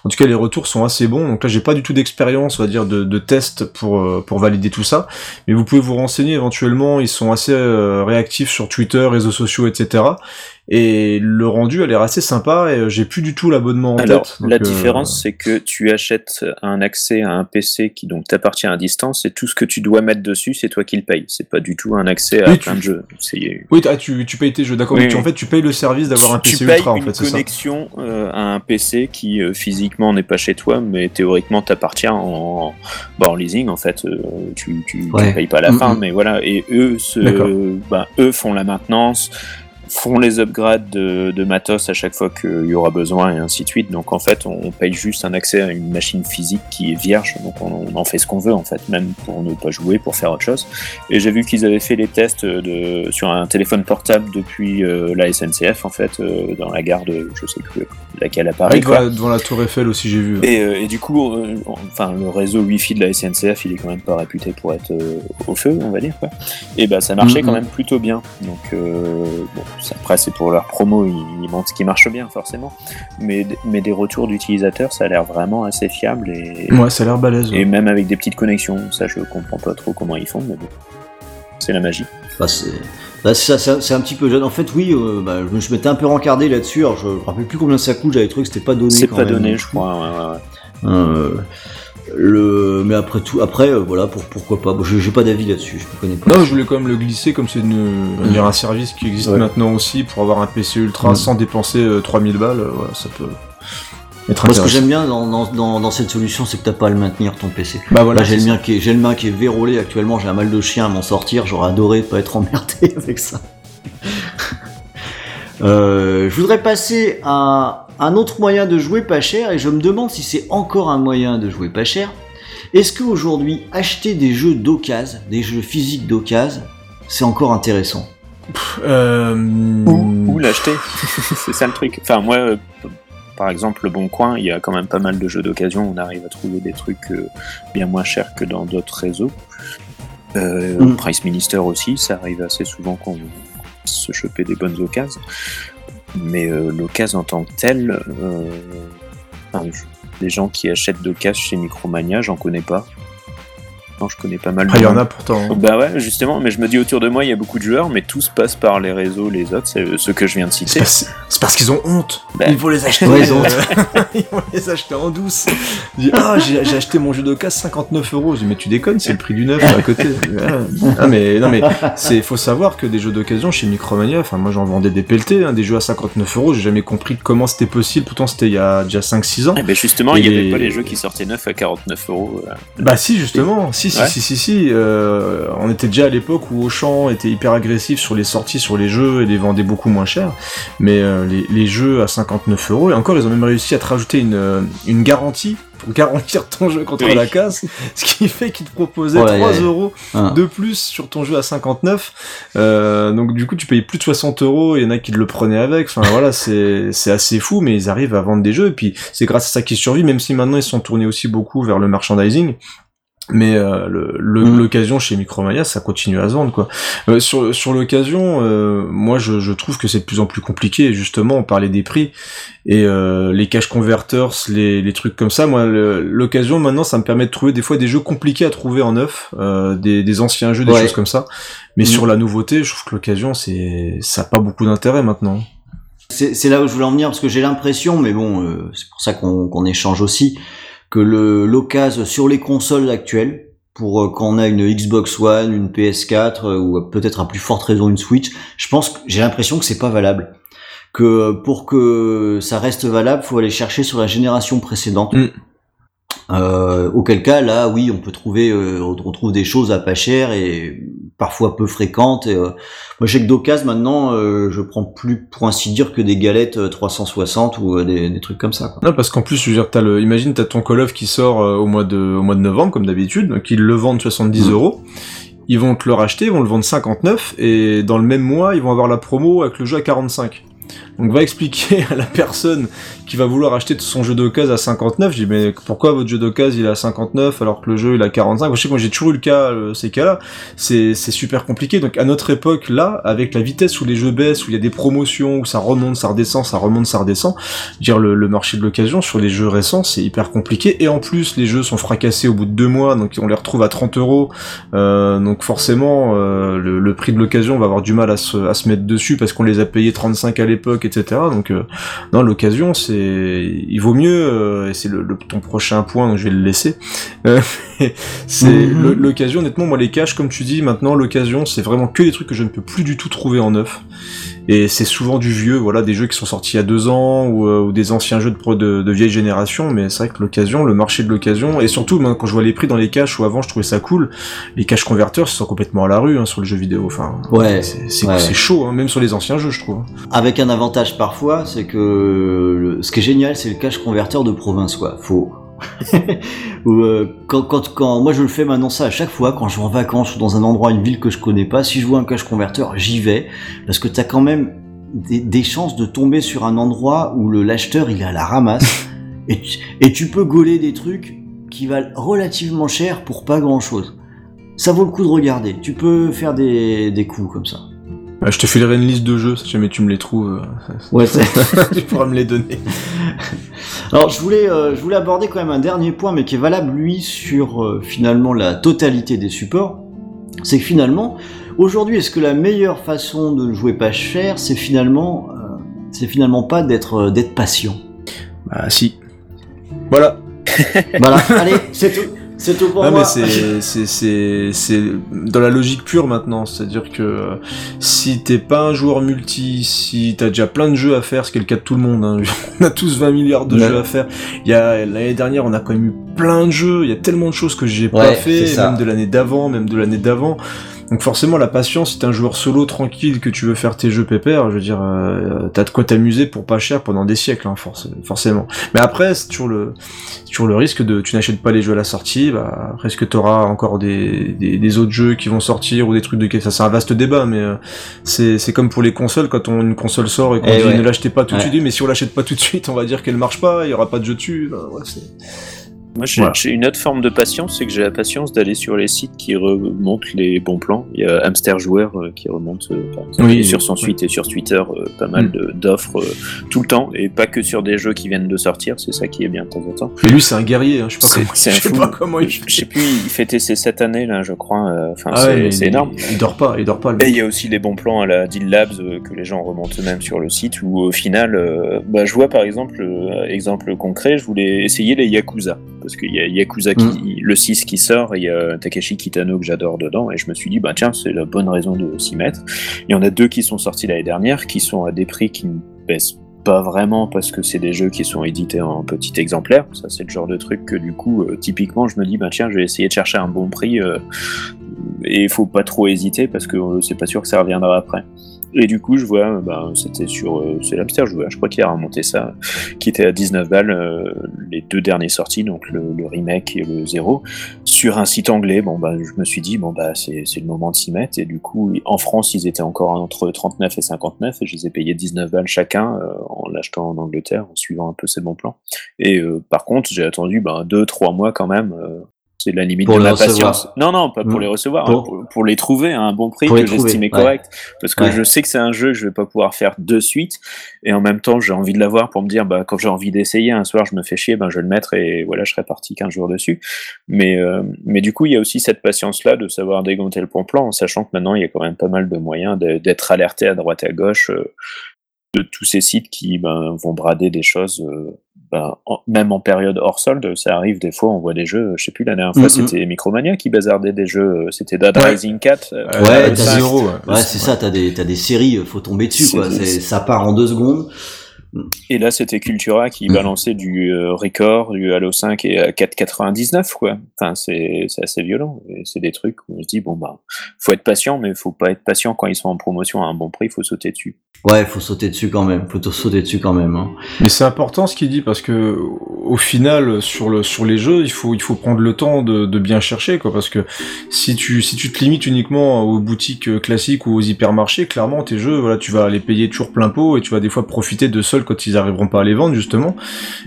En tout cas les retours sont assez bons, donc là j'ai pas du tout d'expérience on va dire de, de test pour pour valider tout ça, mais vous pouvez vous renseigner éventuellement, ils sont assez euh, réactifs sur Twitter, réseaux sociaux, etc. Et le rendu a l'air assez sympa et euh, j'ai plus du tout l'abonnement en Alors, tête. donc, la euh, différence, c'est que tu achètes un accès à un PC qui donc t'appartient à distance et tout ce que tu dois mettre dessus, c'est toi qui le payes. C'est pas du tout un accès à Oui, plein tu- de jeux. C'est Oui, ah, tu, tu payes tes jeux, d'accord. Oui. En fait, tu payes le service d'avoir un PC tu payes ultra, en une fait, c'est ça. connexion euh, à un PC qui euh, physiquement n'est pas chez toi, mais théoriquement t'appartient en, bah, en leasing en fait. Euh, tu, tu, tu payes pas à la Mhm. fin, mais voilà. Et eux, se, bah, eux font la maintenance, font les upgrades de, de matos à chaque fois qu'il y aura besoin et ainsi de suite. Donc en fait, on, on paye juste un accès à une machine physique qui est vierge. Donc on, on en fait ce qu'on veut en fait, même pour ne pas jouer, pour faire autre chose. Et j'ai vu qu'ils avaient fait les tests de, sur un téléphone portable depuis euh, la SNCF en fait, euh, dans la gare de je sais plus laquelle à Paris. quoi. devant, la, Tour Eiffel aussi, j'ai vu. Et, euh, et du coup, enfin, le réseau Wi-Fi de la SNCF, il est quand même pas réputé pour être au feu, on va dire. Quoi. Et bah, ça marchait quand même plutôt bien. Donc, bon, après, c'est pour leur promo, ils, ils montrent ce qui marche bien, forcément. Mais, mais des retours d'utilisateurs, ça a l'air vraiment assez fiable et, Ouais, ça a l'air balèze. ouais. et même avec des petites connexions. Ça, je comprends pas trop comment ils font, mais bon, c'est la magie. Bah, c'est bah, c'est ça, c'est un- petit peu jeune. En fait, oui, euh, bah, je, me- je m'étais un peu rencardé là-dessus. Alors, je me rappelle plus combien ça coûte. J'avais trouvé que c'était pas donné. C'est pas même, donné, je crois. ouais, ouais, ouais. Euh, le, mais après tout, après, euh, voilà, pour, pourquoi pas. Bon, j'ai pas d'avis là-dessus. Je ne connais pas. Non, je voulais quand même le glisser comme c'est une, un service qui existe Ouais. maintenant aussi pour avoir un PC ultra sans dépenser euh, 3000 balles. euh, voilà, ça peut être Moi, ce que j'aime bien dans, dans, dans, dans cette solution, c'est que t'as pas à le maintenir ton PC. Bah voilà, j'ai le mien qui est, j'ai le mien qui est vérolé actuellement. J'ai un mal de chien à m'en sortir. J'aurais adoré pas être emmerdé [laughs] avec ça. Euh, je voudrais passer à un autre moyen de jouer pas cher et je me demande si c'est encore un moyen de jouer pas cher. Est-ce qu'aujourd'hui, acheter des jeux d'occasion, des jeux physiques d'occasion, c'est encore intéressant? Euh, Où, où l'acheter [laughs] C'est ça le truc. Enfin, moi, euh, par exemple, le Bon Coin, il y a quand même pas mal de jeux d'occasion. On arrive à trouver des trucs euh, bien moins chers que dans d'autres réseaux. Euh, Mm. Price Minister aussi, ça arrive assez souvent qu'on se choper des bonnes occasions. Mais euh, l'occasion en tant que telle, euh, enfin, les gens qui achètent d'occasion chez Micromania, j'en connais pas. Je connais pas mal de il y en a pourtant. hein. Bah ouais, justement, mais je me dis autour de moi, il y a beaucoup de joueurs, mais tous passent par les réseaux, les autres, c'est euh, ceux que je viens de citer. c'est parce qu'ils ont honte. Bah. Il faut les acheter. Ouais, ils ont [laughs] ils vont les acheter en douce. Ils disent, ah, j'ai j'ai acheté mon jeu d'occasion 59 euros. Je dis, mais tu déconnes, c'est le prix du neuf à côté. [laughs] Ah, mais non, mais c'est, faut savoir que des jeux d'occasion chez Micromania, enfin, moi j'en vendais des pelletés, hein, des jeux à 59 euros. J'ai jamais compris comment c'était possible. Pourtant, c'était il y a déjà 5-6 ans. Eh ben justement, il Et n'y avait les- pas les jeux qui sortaient neufs à 49 euros. euh. Bah si justement, si si Ouais. si si si, euh, on était déjà à l'époque où Auchan était hyper agressif sur les sorties sur les jeux et les vendait beaucoup moins cher, mais euh, les, les jeux à 59 euros et encore ils ont même réussi à te rajouter une, euh, une garantie pour [laughs] garantir ton jeu contre Oui. la casse, ce qui fait qu'ils te proposaient Ouais, 3 ouais. euros Hein. de plus sur ton jeu à 59. Euh, donc du coup tu payes plus de 60 euros, il y en a qui le prenaient avec. Enfin voilà, c'est c'est assez fou, mais ils arrivent à vendre des jeux et puis c'est grâce à ça qu'ils survivent, même si maintenant ils sont tournés aussi beaucoup vers le merchandising. Mais euh, le- le- Mhm. l'occasion chez Micromania, ça continue à se vendre quoi. Euh, sur sur l'occasion, euh, moi je, je trouve que c'est de plus en plus compliqué. Justement, on parlait des prix et euh, les cash converters, les, les trucs comme ça. Moi, l'occasion maintenant, ça me permet de trouver des fois des jeux compliqués à trouver en neuf, euh, des, des anciens jeux, des Ouais. choses comme ça. Mais Mhm. sur la nouveauté, je trouve que l'occasion, c'est ça a pas beaucoup d'intérêt maintenant. C'est là où je voulais en venir parce que j'ai l'impression, mais bon, euh, c'est pour ça qu'on qu'on échange aussi, que le l'occasion sur les consoles actuelles, pour euh, quand on a une Xbox One, une PS4 euh, ou peut-être à plus forte raison une Switch, je pense que j'ai l'impression que c'est pas valable. Que pour que ça reste valable, faut aller chercher sur la génération précédente. Mm. Euh, auquel cas, là, oui, on peut trouver, euh, on trouve des choses à pas cher et parfois peu fréquentes. Et, euh, moi, je sais que d'occasion, maintenant, euh, je prends plus, pour ainsi dire, que des galettes euh, 360 ou euh, des, des trucs comme ça. Quoi. Non, parce qu'en plus, je veux dire, t'as le, imagine, t'as ton Call of qui sort euh, au mois de, au mois de novembre, comme d'habitude, donc ils le vendent 70 Mhm. euros. Ils vont te le racheter, ils vont le vendre 59, et dans le même mois, ils vont avoir la promo avec le jeu à 45. Donc va expliquer [laughs] à la personne qui va vouloir acheter son jeu d'occasion à 59, je dis mais pourquoi votre jeu d'occasion il est à 59 alors que le jeu il est à 45 Moi, Je sais moi j'ai toujours eu le cas, euh, ces cas-là, c'est super compliqué. Donc à notre époque là, avec la vitesse où les jeux baissent, où il y a des promotions, où ça remonte, ça redescend, ça remonte, ça redescend, dire le, marché de l'occasion sur les jeux récents c'est hyper compliqué. Et en plus les jeux sont fracassés au bout de deux mois donc on les retrouve à 30 euros. Euh, donc forcément euh, le, prix de l'occasion va avoir du mal à se mettre dessus parce qu'on les a payés 35 à l'époque etc donc euh, non l'occasion c'est il vaut mieux euh, et c'est le, le- ton prochain point donc je vais le laisser. Euh, c'est Mhm. l'occasion honnêtement moi les caches comme tu dis maintenant l'occasion c'est vraiment que des trucs que je ne peux plus du tout trouver en neuf et c'est souvent du vieux, voilà, des jeux qui sont sortis il y a deux ans ou, euh, ou des anciens jeux de, pro de, de vieille génération. Mais c'est vrai que l'occasion, le marché de l'occasion, et surtout quand je vois les prix dans les caches où avant je trouvais ça cool, les caches converteurs ils sont complètement à la rue hein, sur le jeu vidéo. Enfin, Ouais, c'est ouais. chaud, hein, même sur les anciens jeux, je trouve. Avec un avantage parfois, c'est que le- ce qui est génial, c'est le cash converteur de province, quoi. Faut. [laughs] Ou, euh, quand, quand, quand, moi je le fais maintenant ça à chaque fois quand je vais en vacances ou dans un endroit, une ville que je connais pas, si je vois un cash converteur, j'y vais parce que t'as quand même des, des chances de tomber sur un endroit où le l'acheteur il est à la ramasse [laughs] et, tu, et tu peux gauler des trucs qui valent relativement cher pour pas grand chose. Ça vaut le coup de regarder. Tu peux faire des, des coups comme ça. Euh, je te filerai une liste de jeux si jamais tu me les trouves. euh, Ouais, [laughs] tu pourras me les donner. [laughs] Alors je voulais, euh, je voulais aborder quand même un dernier point, mais qui est valable lui sur euh, finalement la totalité des supports. C'est que finalement, aujourd'hui, est-ce que la meilleure façon de jouer pas cher, c'est finalement, euh, c'est finalement pas d'être euh, d'être patient? Bah si. Voilà. Voilà, allez, c'est tout, c'est tout pour Ah moi. mais c'est [laughs] c'est c'est c'est dans la logique pure maintenant, c'est-à-dire que euh, si t'es pas un joueur multi, si t'as déjà plein de jeux à faire, ce qui est le cas de tout le monde, hein, [laughs] on a tous 20 milliards de Ouais. jeux à faire. Il y a l'année dernière, on a quand même eu plein de jeux, il y a tellement de choses que j'ai pas fait, même de l'année d'avant, même de l'année d'avant. Donc forcément la patience, si t'es un joueur solo tranquille que tu veux faire tes jeux pépères, je veux dire, euh, t'as de quoi t'amuser pour pas cher pendant des siècles, hein, forc- forcément. Mais après, c'est toujours le, c'est toujours le risque de, tu n'achètes pas les jeux à la sortie, bah, après est-ce que t'auras encore des, des, des autres jeux qui vont sortir ou des trucs de, ça c'est un vaste débat, mais euh, c'est, c'est comme pour les consoles, quand on, une console sort et qu'on Eh dit ouais. ne l'achetez pas tout de Ouais. suite, mais si on l'achète pas tout de suite, on va dire qu'elle marche pas, il y aura pas de jeu dessus, bah, ouais, c'est... Moi, j'ai Voilà. une autre forme de patience, c'est que j'ai la patience d'aller sur les sites qui remontent les bons plans. Il y a Hamster Joueur euh, qui remonte, euh, par exemple, Oui, sur son oui. site et sur Twitter, euh, pas mal Mm. d'offres tout le temps, et pas que sur des jeux qui viennent de sortir, c'est ça qui est bien de temps en temps. Mais lui c'est un guerrier, hein, je sais pas, comment, [laughs] je sais pas comment il Je fait. sais plus, il fêtait ses 7 années, là, je crois. Enfin, Ah c'est ouais, énorme. Il dort pas, il dort pas. le Et il y a aussi les bons plans à la Deal Labs que les gens remontent eux-mêmes sur le site où au final, bah, je vois par exemple, exemple concret, je voulais essayer les Yakuza. Parce qu'il y a Yakuza, qui, le 6 qui sort, et il y a Takeshi Kitano que j'adore dedans, et je me suis dit, bah tiens, c'est la bonne raison de s'y mettre. Il y en a deux qui sont sortis l'année dernière, qui sont à des prix qui ne baissent pas vraiment parce que c'est des jeux qui sont édités en petit exemplaire. Ça, c'est le genre de truc que du coup, euh, typiquement, je me dis, bah tiens, je vais essayer de chercher un bon prix euh, et il faut pas trop hésiter parce que euh, c'est pas sûr que ça reviendra après. Et du coup, je vois, bah, c'était sur, euh, c'est l'Hamster Joueur, je crois qu'il a remonté ça, qui était à 19 balles, euh, les deux derniers sorties, donc le, le remake et le zéro, sur un site anglais. Bon, bah, je me suis dit, bon, bah, c'est, le moment de s'y mettre. Et du coup, en France, ils étaient encore entre 39 et 59, et je les ai payés 19 balles chacun, euh, en l'achetant en Angleterre, en suivant un peu ces bons plans. Et euh, par contre, j'ai attendu, bah, deux, trois mois quand même, C'est la limite Pour de ma patience. Non, non, pas pour Mm. les recevoir, Pour- hein, pour, pour les trouver à un bon prix Pour que j'estimais ouais. correct. Parce que Ouais. je sais que c'est un jeu que je vais pas pouvoir faire de suite. Et en même temps, j'ai envie de l'avoir pour me dire, bah, quand j'ai envie d'essayer, un soir, je me fais chier, ben, je vais le mettre et voilà, je serai parti 15 jours dessus. Mais, euh, mais du coup, il y a aussi cette patience-là de savoir dégonter le bon plan, en sachant que maintenant, il y a quand même pas mal de moyens d'être alerté à droite et à gauche euh, de tous ces sites qui ben, vont brader des choses. euh, ben, en- même en période hors solde, ça arrive des fois, on voit des jeux, je sais plus, la dernière fois, Mhm. c'était Micromania qui bazardait des jeux, euh, c'était Dead Ouais. Rising 4. euh, Ouais, t'as 10 des- euros, ouais. Ouais, c'est ça, t'as des, t'as des séries, euh, faut tomber dessus, quoi. Ça part en deux secondes. Et là, c'était Cultura qui Mhm. balançait du euh, Record, du Halo 5 et à 4,99 quoi. Enfin, c'est c'est assez violent. Et c'est des trucs où on se dit bon bah, faut être patient, mais faut pas être patient quand ils sont en promotion à un bon prix. Faut sauter dessus. Ouais, faut sauter dessus quand même. Faut sauter dessus quand même. Hein. Mais c'est important ce qu'il dit parce que au final sur le sur les jeux il faut il faut prendre le temps de, de bien chercher quoi parce que si tu si tu te limites uniquement aux boutiques euh, classiques ou aux hypermarchés clairement tes jeux voilà tu vas les payer toujours plein pot et tu vas des fois profiter de quand ils arriveront pas à les vendre justement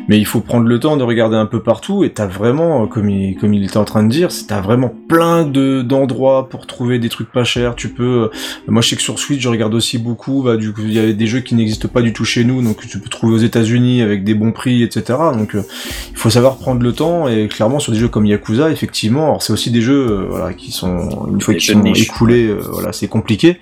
mais il faut prendre le temps de regarder un peu partout et t'as vraiment euh, comme il comme il était en train de dire t'as vraiment plein de d'endroits pour trouver des trucs pas chers tu peux euh, moi, je sais que sur Switch, je regarde aussi beaucoup. Bah, du coup, il y a des jeux qui n'existent pas du tout chez nous, donc tu peux trouver aux États-Unis avec des bons prix, etc. Donc, euh, il faut savoir prendre le temps. Et clairement, sur des jeux comme Yakuza, effectivement, alors c'est aussi des jeux, euh, voilà, qui sont une fois qu'ils sont niche. écoulés, euh, voilà, c'est compliqué.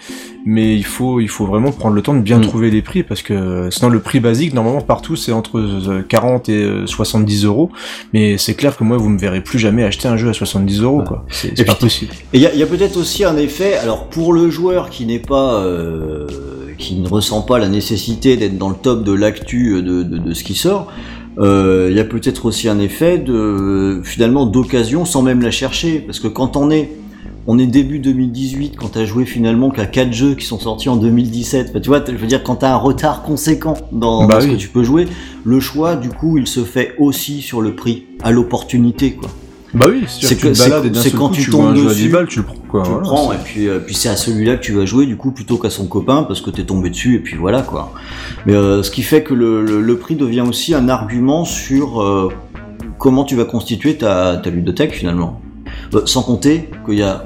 Mais il faut, il faut vraiment prendre le temps de bien Mm. trouver les prix parce que sinon le prix basique normalement partout c'est entre euh, 40 et euh, 70 euros. Mais c'est clair que moi vous me verrez plus jamais acheter un jeu à 70 euros Ouais. quoi. C'est Et pas puis- possible. Et il y a, il y a peut-être aussi un effet, alors pour le joueur qui n'est pas, euh, qui ne ressent pas la nécessité d'être dans le top de l'actu de, de, de ce qui sort, euh, il y a peut-être aussi un effet de finalement d'occasion sans même la chercher, parce que quand on est on est début 2018 quand t'as joué finalement qu'à quatre jeux qui sont sortis en 2017. Bah, tu vois, je veux dire quand t'as un retard conséquent dans, Bah dans ce que tu peux jouer, le choix du coup il se fait aussi sur le prix, à l'opportunité quoi. Bah oui, c'est quand coup, tu tu tombes jeu à dessus, 10 balles, tu le prends quoi. tu voilà, le prends et puis, euh, puis c'est à celui-là que tu vas jouer du coup plutôt qu'à son copain parce que t'es tombé dessus et puis voilà quoi. Mais euh, ce qui fait que le, le- le prix devient aussi un argument sur euh, comment tu vas constituer ta, ta ludothèque finalement. Sans compter qu'il y a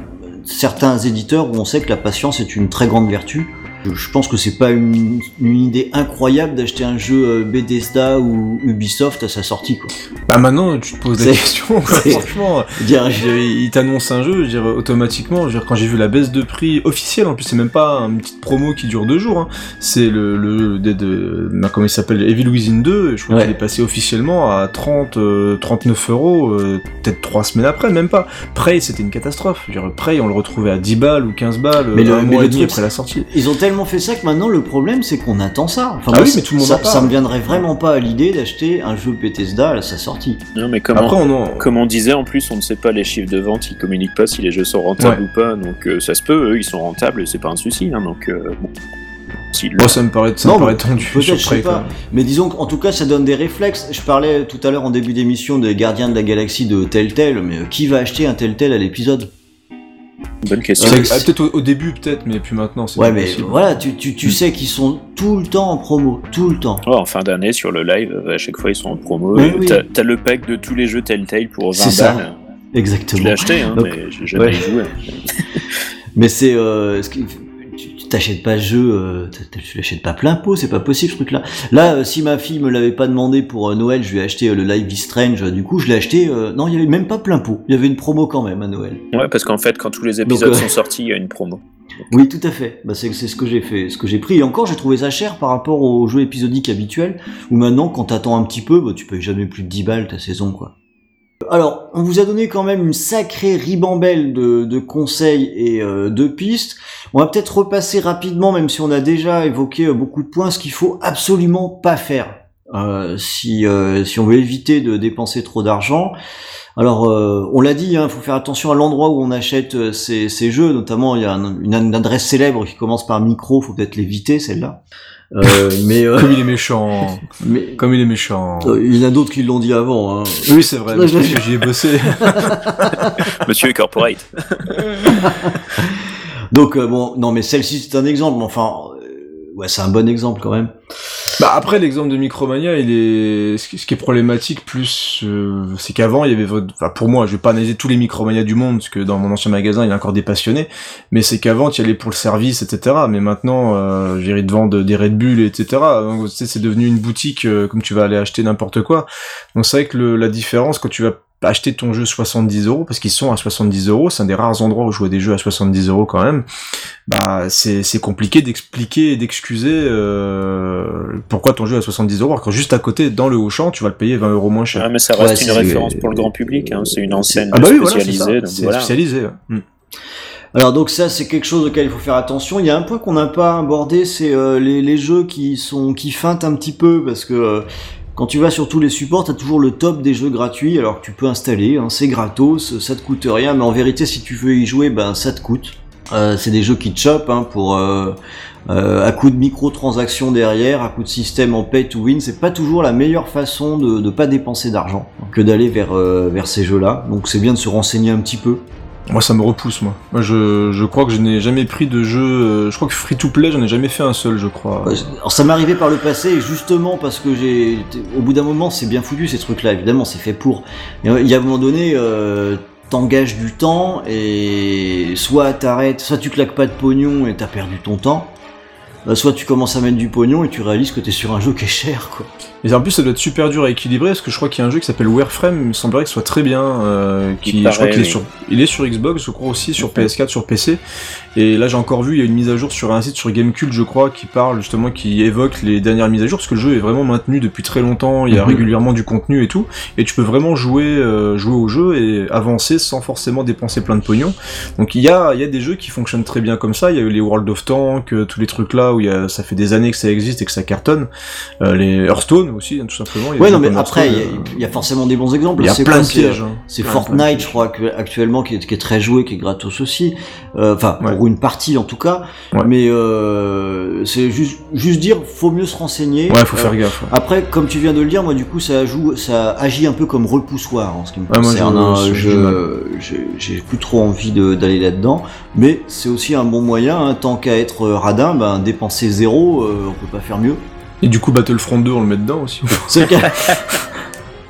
certains éditeurs où on sait que la patience est une très grande vertu. Je- Je pense que c'est pas une, une idée incroyable d'acheter un jeu euh, Bethesda ou Ubisoft à sa sortie quoi. Bah maintenant, tu te poses la C'est- question, quoi, c'est- franchement. Dire, Je dirais, il t'annonce un jeu, je dirais, automatiquement, je dire, quand j'ai vu la baisse de prix officielle, en plus c'est même pas une petite promo qui dure deux jours, hein, c'est le, le de, de- bah, comment il s'appelle, Evil Within 2, je crois Ouais. qu'il est passé officiellement à 30, euh, 39 euros, euh, peut-être trois semaines après, même pas. Prey c'était une catastrophe, je dire, Prey on le retrouvait à 10 balles ou 15 balles, Mais le- mais mois le et demi truc, après la sortie. Ils ont tellement fait ça que maintenant le problème c'est qu'on attend ça. Enfin, Ah moi, oui, ça- mais tout le monde ça, me viendrait vraiment pas à l'idée d'acheter un jeu Bethesda à sa sortie. Non, mais comment Après on en... Comme on disait, en plus, on ne sait pas les chiffres de vente, ils communiquent pas si les jeux sont rentables ou pas, donc euh, ça se peut, eux, ils sont rentables et c'est pas un souci, hein, donc euh, bon. Bon, ça me paraît, ça Non, me paraît tendu Peut-être, je sais pas. Mais disons qu'en tout cas ça donne des réflexes. Je parlais tout à l'heure en début d'émission des Gardiens de la Galaxie de Telltale, mais euh, qui va acheter un Telltale à l'épisode? Bonne question. Ah, peut-être au, au début, peut-être, mais puis maintenant, c'est Ouais, pas mais possible. voilà, tu, tu, tu sais qu'ils sont tout le temps en promo, tout le temps. Ouais, en fin d'année, sur le live, euh, à chaque fois, ils sont en promo. Oui. T'as le pack de tous les jeux Telltale pour 20 C'est ça. balles. Exactement. Je l'ai acheté, hein, Donc, mais j'ai jamais ouais. joué. [laughs] Mais c'est euh, ce qui- t'achètes pas le jeu, euh, tu l'achètes pas plein pot, c'est pas possible ce truc-là. Là, euh, si ma fille me l'avait pas demandé pour euh, Noël, je lui ai acheté le Live is Strange. Du coup, je l'ai acheté. non, il y avait même pas plein pot. Il y avait une promo quand même à Noël. Ouais, parce qu'en fait, quand tous les épisodes Donc, sont sortis, il y a une promo. [laughs] Oui, tout à fait. Bah, c'est c'est ce que j'ai fait, ce que j'ai pris. Et encore, j'ai trouvé ça cher par rapport aux jeux épisodiques habituels. Où maintenant, quand t'attends un petit peu, bah, tu payes jamais plus de 10 balles ta saison, quoi. Alors, on vous a donné quand même une sacrée ribambelle de, conseils et euh, de pistes. On va peut-être repasser rapidement, même si on a déjà évoqué euh, beaucoup de points, ce qu'il faut absolument pas faire euh, si, on veut éviter de dépenser trop d'argent. Alors, on l'a dit, il hein, faut faire attention à l'endroit où on achète ces, jeux. Notamment, il y a un- une, une adresse célèbre qui commence par micro, faut peut-être l'éviter celle-là. Euh, mais euh, Comme il est méchant. mais Comme il est méchant. euh, il y en a d'autres qui l'ont dit avant. Hein. Oui, c'est vrai, parce que [laughs] j'y ai bossé. [laughs] Monsieur Corporate. Donc euh, bon, non mais celle-ci c'est un exemple, mais enfin, ouais c'est un bon exemple quand même. Bah après l'exemple de Micromania, il est ce qui est problématique plus, euh, c'est qu'avant il y avait, enfin pour moi, je vais pas analyser tous les Micromania du monde, parce que dans mon ancien magasin il y a encore des passionnés, mais c'est qu'avant tu allais pour le service, etc. Mais maintenant, euh, j'ai de vendre des Red Bull, etc. Donc c'est devenu une boutique euh, comme tu vas aller acheter n'importe quoi. Donc c'est vrai que le, la différence quand tu vas acheter ton jeu 70 euros parce qu'ils sont à 70 euros, c'est un des rares endroits où je vois des jeux à 70 euros quand même. Bah c'est c'est compliqué d'expliquer et d'excuser euh, pourquoi ton jeu est à 70 euros alors que juste à côté dans le Auchan tu vas le payer 20 euros moins cher. Ah, mais ça Ouais, reste une référence pour le grand public, hein, c'est une enseigne Ah bah oui, spécialisée. donc C'est voilà. spécialisé. ouais. Mm. Alors donc ça c'est quelque chose auquel il faut faire attention. Il y a un point qu'on n'a pas abordé, c'est euh, les, les jeux qui sont qui feintent un petit peu parce que euh, quand tu vas sur tous les supports, t'as toujours le top des jeux gratuits, alors que tu peux installer, hein, c'est gratos, ça te coûte rien, mais en vérité si tu veux y jouer, ben ça te coûte. Euh, c'est des jeux qui te chopent hein, pour euh, euh, à coup de microtransactions derrière, à coup de système en pay to win, c'est pas toujours la meilleure façon de ne pas dépenser d'argent que d'aller vers vers ces jeux-là. Donc c'est bien de se renseigner un petit peu. Moi ça me repousse moi. Moi je, crois que je n'ai jamais pris de jeu. euh, je crois que free to play j'en ai jamais fait un seul je crois. Alors ça m'est arrivé par le passé, justement parce que j'ai, au bout d'un moment, c'est bien foutu ces trucs-là. Évidemment, c'est fait pour. Et Il y a un moment donné, euh, t'engages du temps et soit t'arrêtes, soit tu claques pas de pognon et t'as perdu ton temps. euh, Soit tu commences à mettre du pognon et tu réalises que t'es sur un jeu qui est cher, quoi. Et en plus ça doit être super dur à équilibrer parce que je crois qu'il y a un jeu qui s'appelle Warframe, il me semblerait que ce soit très bien. euh, qui, je crois qu'il est sur, il est sur Xbox, je crois aussi sur PS4, sur PC. Et là j'ai encore vu, il y a une mise à jour sur un site sur Gamecult, je crois, qui parle justement, qui évoque les dernières mises à jour parce que le jeu est vraiment maintenu depuis très longtemps. Il y a Mhm. régulièrement du contenu et tout, et tu peux vraiment jouer, euh, jouer au jeu et avancer sans forcément dépenser plein de pognon. Donc il y a, il y a des jeux qui fonctionnent très bien comme ça. Il y a eu les World of Tanks, euh, tous les trucs là où il y a, ça fait des années que ça existe et que ça cartonne. Euh, les Hearthstone aussi, hein, tout simplement. Il y a Ouais, des non, mais après, il y, a- Hearthstone, euh, il y a forcément des bons exemples. il y a C'est plein de pièges. hein. C'est Fortnite, je crois, que, actuellement, qui est, qui est très joué, qui est gratos aussi. Euh, Enfin, Ouais. pour une partie en tout cas. Ouais. Mais euh, c'est juste, juste dire, faut mieux se renseigner. Ouais, faut faire gaffe. ouais. Après, comme tu viens de le dire, moi du coup, ça, joue, ça agit un peu comme repoussoir en ce qui me concerne. hein. j'ai plus trop envie d'aller là-dedans, mais c'est aussi un bon moyen. hein. tant qu'à être radin, ben dépenser zéro, on peut pas faire mieux. Et du coup, Battlefront 2, on le met dedans aussi. [laughs] C'est le cas.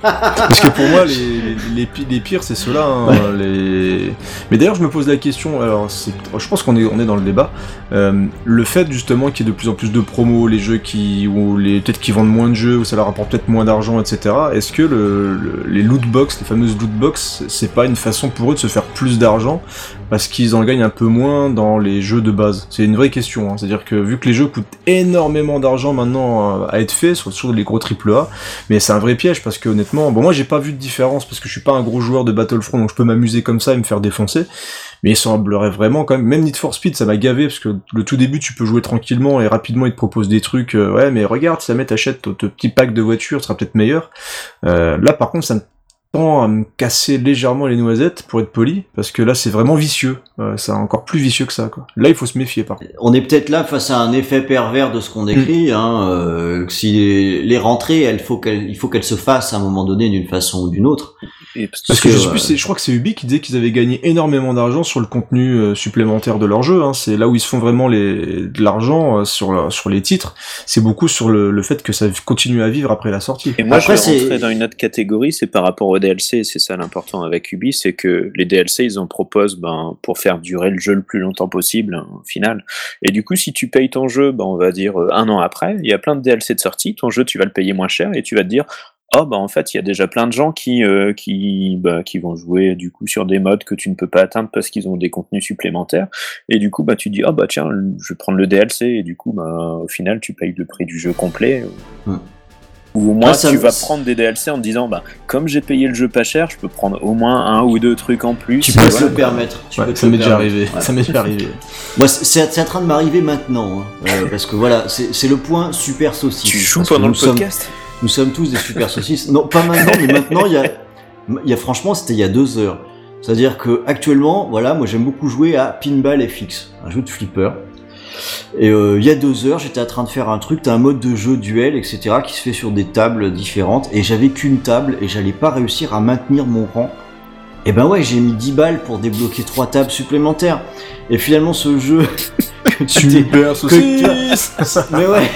Parce que pour moi, les, les, les pi- les pires, c'est ceux-là. hein, les... Mais d'ailleurs, je me pose la question. Alors, c'est- je pense qu'on est, on est dans le débat. Euh, le fait justement qu'il y ait de plus en plus de promos, les jeux qui, ou les peut-être qui vendent moins de jeux, ou ça leur rapporte peut-être moins d'argent, etc. Est-ce que le, le- les loot box, les fameuses loot box, c'est pas une façon pour eux de se faire plus d'argent parce qu'ils en gagnent un peu moins dans les jeux de base C'est une vraie question. hein. C'est-à-dire que vu que les jeux coûtent énormément d'argent maintenant euh, à être faits, surtout les gros AAA, mais c'est un vrai piège parce que honnêtement, bon moi j'ai pas vu de différence parce que je suis pas un gros joueur de Battlefront donc je peux m'amuser comme ça et me faire défoncer. Mais il semblerait vraiment quand même, même Need for Speed ça m'a gavé parce que le tout début tu peux jouer tranquillement et rapidement ils te proposent des trucs, euh, ouais mais regarde si jamais t'achètes ton, ton petit pack de voiture, ce sera peut-être meilleur. Euh, là par contre ça me tend à me casser légèrement les noisettes pour être poli parce que là c'est vraiment vicieux, Euh, c'est encore plus vicieux que ça quoi. Là il faut se méfier par contre. On est peut-être là face à un effet pervers de ce qu'on décrit. Hein, euh, que si les, les rentrées, elles, faut qu'elles- il faut qu'elles se fassent à un moment donné d'une façon ou d'une autre. Et Parce que, que, je, sais euh, plus, je crois que c'est Ubi qui disait qu'ils avaient gagné énormément d'argent sur le contenu euh, supplémentaire de leur jeu. Hein. C'est là où ils se font vraiment les, de l'argent euh, sur, la- sur les titres. C'est beaucoup sur le, le fait que ça continue à vivre après la sortie. Et moi, Après, je vais rentrer dans une autre catégorie, c'est par rapport DLC. C'est ça l'important avec Ubi, c'est que les DLC, ils en proposent ben, pour faire durer le jeu le plus longtemps possible, hein, au final. Et du coup, si tu payes ton jeu, ben, on va dire euh, un an après, il y a plein de DLC de sortie, ton jeu, tu vas le payer moins cher et tu vas te dire, oh, bah, en fait, il y a déjà plein de gens qui, euh, qui, vont jouer, du coup, sur des modes que tu ne peux pas atteindre parce qu'ils ont des contenus supplémentaires. Et du coup, bah, tu dis, oh, bah, tiens, je vais prendre le DLC. Et du coup, au final, tu payes le prix du jeu complet. Ou au moins, Ah, tu vas prendre des DLC en te disant, bah, comme j'ai payé le jeu pas cher, je peux prendre au moins un ou deux trucs en plus. Tu peux voilà. te le permettre. Tu Ouais, peux te ça m'est déjà arrivé. Ouais. Ça m'est déjà arrivé. Moi, c'est- en train de m'arriver maintenant, hein, euh, [laughs] parce que voilà, c'est c'est le point super saucisse. Tu joues pendant le sommes- podcast Nous sommes tous des super saucisses. Non, pas maintenant, mais maintenant, il y a, il y a franchement, c'était il y a deux heures. C'est-à-dire que actuellement, voilà, moi j'aime beaucoup jouer à Pinball FX, un jeu de flipper. Et euh, il y a deux heures, j'étais en train de faire un truc, t'as un mode de jeu duel, etc., qui se fait sur des tables différentes, et j'avais qu'une table, et j'allais pas réussir à maintenir mon rang. Et ben ouais, j'ai mis 10 balles pour débloquer trois tables supplémentaires. Et finalement, ce jeu... [laughs] que tu Super saucisse [laughs] mais ouais,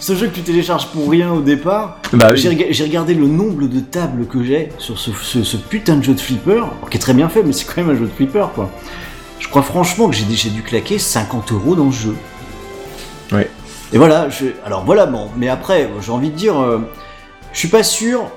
ce jeu que tu télécharges pour rien au départ. Bah oui. J'ai rega- j'ai regardé le nombre de tables que j'ai sur ce, ce- ce putain de jeu de flipper, qui est très bien fait, mais c'est quand même un jeu de flipper, quoi. Je crois franchement que j'ai j'ai dû claquer 50 euros dans ce jeu. Ouais. Et voilà, je, alors voilà, bon, mais après, j'ai envie de dire, euh, je suis pas sûr,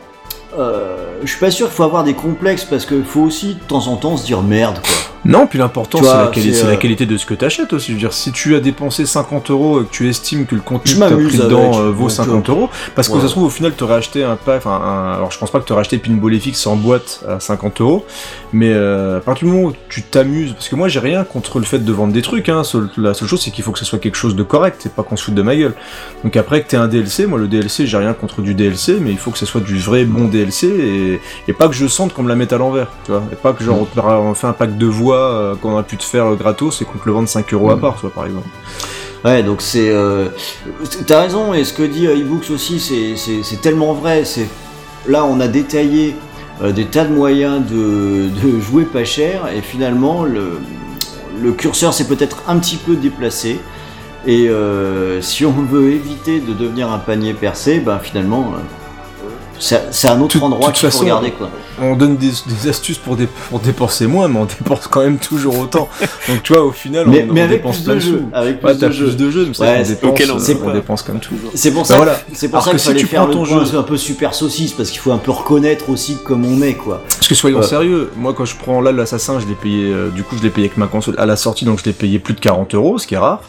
euh, je suis pas sûr qu'il faut avoir des complexes parce qu'il faut aussi de temps en temps se dire merde, quoi. Non, puis l'important Tu c'est la, quali- euh, qualité de ce que tu achètes aussi. Je veux dire, si tu as dépensé 50 euros et que tu estimes que le contenu que tu as pris dedans euh, vaut donc, 50 euros, parce que ouais. ça se trouve au final tu aurais acheté un pack, un- alors je pense pas que tu aurais acheté Pinball FX en boîte à 50 euros, mais euh, à partir du moment où tu t'amuses, parce que moi j'ai rien contre le fait de vendre des trucs, hein, seul- la seule chose c'est qu'il faut que ce soit quelque chose de correct, c'est pas qu'on se foute de ma gueule. Donc après que t'aies un DLC, moi le DLC j'ai rien contre du DLC, mais il faut que ce soit du vrai bon DLC et, et pas que je sente qu'on me la mette à l'envers, tu vois, et pas que genre on te- on fait un pack de voix euh, qu'on a pu te faire euh, gratos et qu'on te le vende 5 euros à Mm. part, vois, par exemple. Ouais, donc c'est. Euh, T'as raison, et ce que dit eBooks aussi, c'est- tellement vrai. C'est Là, on a détaillé des tas de moyens de, de jouer pas cher, et finalement, le, le curseur s'est peut-être un petit peu déplacé. Et euh, si on veut éviter de devenir un panier percé, ben finalement, c'est un autre endroit toute qu'il faut façon, regarder. Quoi. On donne des, des astuces pour, dé- pour dépenser moins, mais on dépense quand même toujours autant. Donc tu vois, au final, Mais, on, mais on avec dépense plus plein de jeux. Avec plus Ouais, de jeux. plus de jeux, mais c'est Ouais, dépense, on euh, on dépense tout. C'est pour Bah voilà. c'est pour Alors ça que qu'il si fallait tu faire ton jeu- un peu super saucisse parce qu'il faut un peu reconnaître aussi comme on est quoi. Parce que soyons Ouais. sérieux, moi quand je prends là l'assassin, je l'ai payé, euh, du coup je l'ai payé avec ma console à la sortie, donc je l'ai payé plus de 40 euros, ce qui est rare.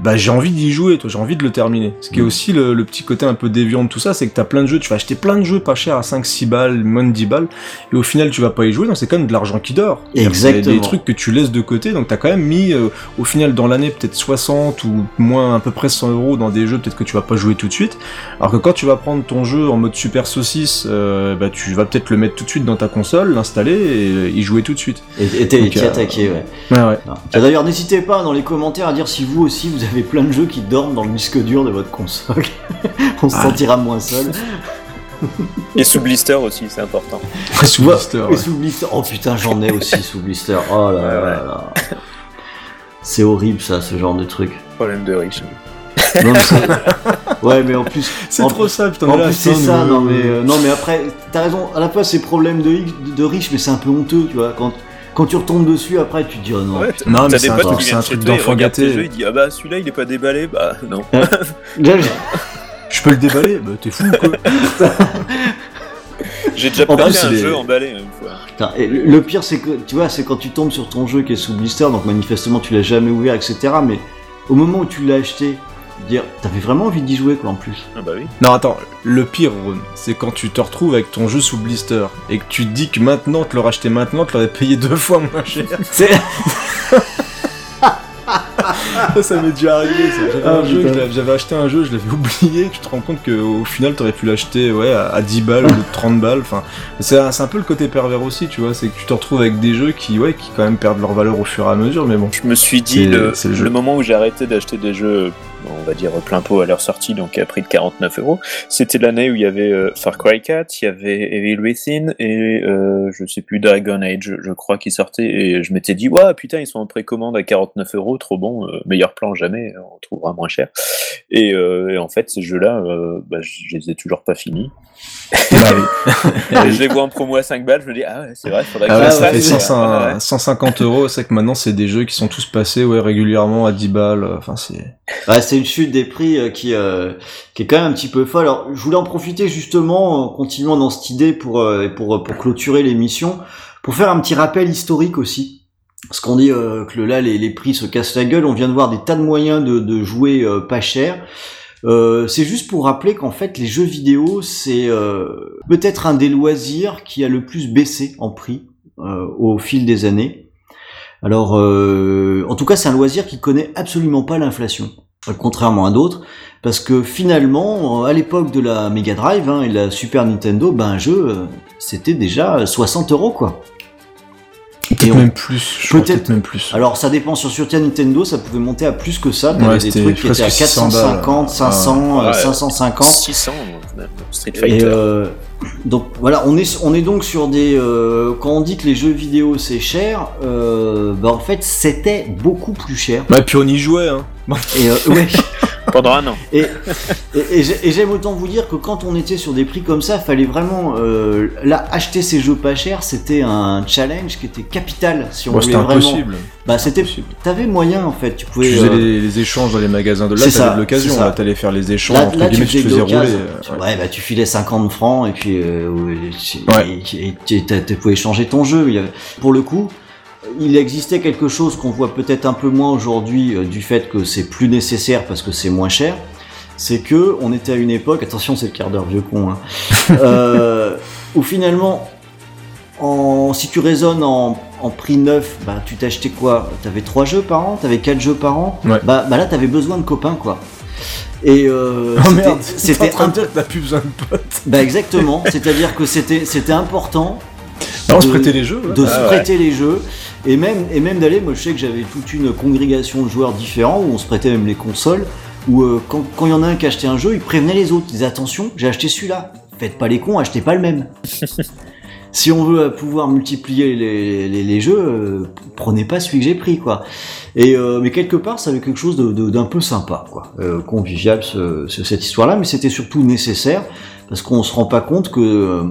Bah j'ai envie d'y jouer, toi, j'ai envie de le terminer. Ce qui est Mm. aussi le, le petit côté un peu déviant de tout ça, c'est que t'as plein de jeux, tu vas acheter plein de jeux pas chers à 5-6 balles, moins de 10 balles, et au final tu vas pas y jouer, donc c'est quand même de l'argent qui dort. Exactement. Des trucs que tu laisses de côté, donc t'as quand même mis euh, au final dans l'année peut-être 60 ou moins à peu près 100 euros dans des jeux peut-être que tu vas pas jouer tout de suite. Alors que quand tu vas prendre ton jeu en mode super saucisse, euh, bah tu vas peut-être le mettre tout de suite dans ta console, l'installer et euh, y jouer tout de suite. Et t'es euh, attaqué, ouais. Ouais ouais. D'ailleurs, n'hésitez pas dans les commentaires à dire si vous aussi vous avez plein de jeux qui dorment dans le disque dur de votre console. [laughs] On se Ah. sentira moins seul. Et sous blister aussi, c'est important. Sous Ouais, blister, Et sous blister. Oh putain, j'en ai aussi sous blister. Oh là Ouais, là ouais. là. C'est horrible ça, ce genre de truc. Problème de riche. Non, mais c'est- ouais, mais en plus, [laughs] C'est en trop ça, putain. En plus c'est ça, non mais euh, non mais après t'as raison. À la fois c'est problème de, de riche, mais c'est un peu honteux, tu vois. Quand quand tu retombes dessus, après tu te dis oh non. Ouais, Non, mais c'est un truc- un d'enfant gâté. ils disent ah bah celui-là il est pas déballé, bah non. [laughs] Je peux le déballer Bah t'es fou quoi. [laughs] J'ai déjà En plus, un il est- jeu emballé une fois. Putain, et le le pire, c'est que tu vois, c'est quand tu tombes sur ton jeu qui est sous blister, donc manifestement tu l'as jamais ouvert, etc. Mais au moment où tu l'as acheté, dire, t'avais vraiment envie d'y jouer, quoi, en plus. Ah bah oui. Non attends, le pire Ron, c'est quand tu te retrouves avec ton jeu sous blister et que tu te dis que maintenant te le racheter maintenant, tu l'aurais payé deux fois moins cher. [laughs] C'est ça, ça m'est déjà arrivé. Ah, j'avais acheté un jeu, je l'avais [laughs] oublié. Tu te rends compte qu'au final, t'aurais pu l'acheter ouais, à, à 10 balles de 30 balles. Enfin, c'est, un, peu le côté pervers aussi, tu vois. C'est que tu te retrouves avec des jeux qui, ouais, qui quand même perdent leur valeur au fur et à mesure. Mais bon, Je me suis dit, C'est- le, moment où j'ai arrêté d'acheter des jeux, on va dire plein pot à leur sortie, donc à prix de 49 euros, c'était l'année où il y avait euh, Far Cry 4, il y avait Evil Within et euh, je sais plus Dragon Age, je crois, qui sortait. Et je m'étais dit, ouais, putain, ils sont en précommande à 49 euros, trop bon, euh, meilleur plan jamais, on trouvera moins cher. Et, euh, en fait, ces jeux-là, bah, je les ai toujours pas finis. [laughs] Et je les vois en promo à 5 balles, je me dis, ah ouais, c'est vrai, faudrait que Ah je ouais, ça ouais, fait fasse. 100 Ouais, ouais. 150 euros. C'est que maintenant, c'est des jeux qui sont tous passés ouais, régulièrement à 10 balles. Enfin, c'est. ouais, c'est une chute des prix euh, qui, euh, qui est quand même un petit peu folle. Alors, je voulais en profiter justement, en continuant dans cette idée pour, euh, pour, pour clôturer l'émission, pour faire un petit rappel historique aussi. Parce qu'on dit euh, que là, les, les prix se cassent la gueule. On vient de voir des tas de moyens de, de jouer euh, pas cher. Euh, c'est juste pour rappeler qu'en fait, les jeux vidéo, c'est euh, peut-être un des loisirs qui a le plus baissé en prix euh, au fil des années. Alors, en tout cas, c'est un loisir qui connaît absolument pas l'inflation, contrairement à d'autres, parce que finalement, à l'époque de la Mega Drive hein, et de la Super Nintendo, ben un jeu, c'était déjà 60 euros quoi. Peut-être même plus. Je crois Peut-être- même plus. Alors ça dépend sur Super Nintendo, ça pouvait monter à plus que ça. Ouais, des trucs qui étaient à presque 600 450, balles. 500, euh, Ouais. 550. 600 même, Street Et Fighter. euh, donc voilà, on est on est donc sur des euh, quand on dit que les jeux vidéo c'est cher, euh, bah en fait c'était beaucoup plus cher. Ouais, puis on y jouait, hein. Et euh, ouais, [laughs] Pendant un an. Et, et, et j'ai- et j'aime autant vous dire que quand on était sur des prix comme ça, fallait vraiment euh, là acheter ces jeux pas chers, c'était un challenge qui était capital si on Bon, voulait c'était vraiment. impossible. Bah c'était, Impossible. t'avais moyen en fait, tu pouvais. Tu faisais euh, les, les échanges dans les magasins de là, C'est t'avais ça, de l'occasion, c'est ça. là t'allais faire les échanges, Là, entre là tu tu faisais rouler. euh, ouais. Ouais, bah tu filais 50 francs et puis euh, ouais, tu, Ouais. et- et tu pouvais changer ton jeu. Il y avait- Pour le coup, il existait quelque chose qu'on voit peut-être un peu moins aujourd'hui euh, du fait que c'est plus nécessaire parce que c'est moins cher. C'est que on était à une époque, attention c'est le quart d'heure vieux con, hein, [laughs] euh, où finalement, en, si tu raisonnes en, en prix neuf, bah tu t'achetais quoi? T'avais trois jeux par an, t'avais quatre jeux par an? Ouais. Bah, bah là t'avais besoin de copains quoi. Et euh, [laughs] Oh c'était- merde, un [laughs] de dire que t'as plus besoin de potes. bah exactement, c'est-à-dire que c'était c'était important Non, on se de- prêtait les jeux. ouais. de Ah se ouais. prêter les jeux et même et même d'aller. Moi, je sais que j'avais toute une congrégation de joueurs différents où on se prêtait même les consoles. Où euh, quand quand il y en a un qui achetait un jeu, il prévenait les autres. Il disait attention, j'ai acheté celui-là. Faites pas les cons, achetez pas le même. [laughs] si on veut euh, pouvoir multiplier les, les, les jeux, euh, prenez pas celui que j'ai pris quoi. Et euh, mais quelque part, ça avait quelque chose de- de- d'un peu sympa quoi, euh, convivial ce- ce- cette histoire-là. Mais c'était surtout nécessaire parce qu'on se rend pas compte que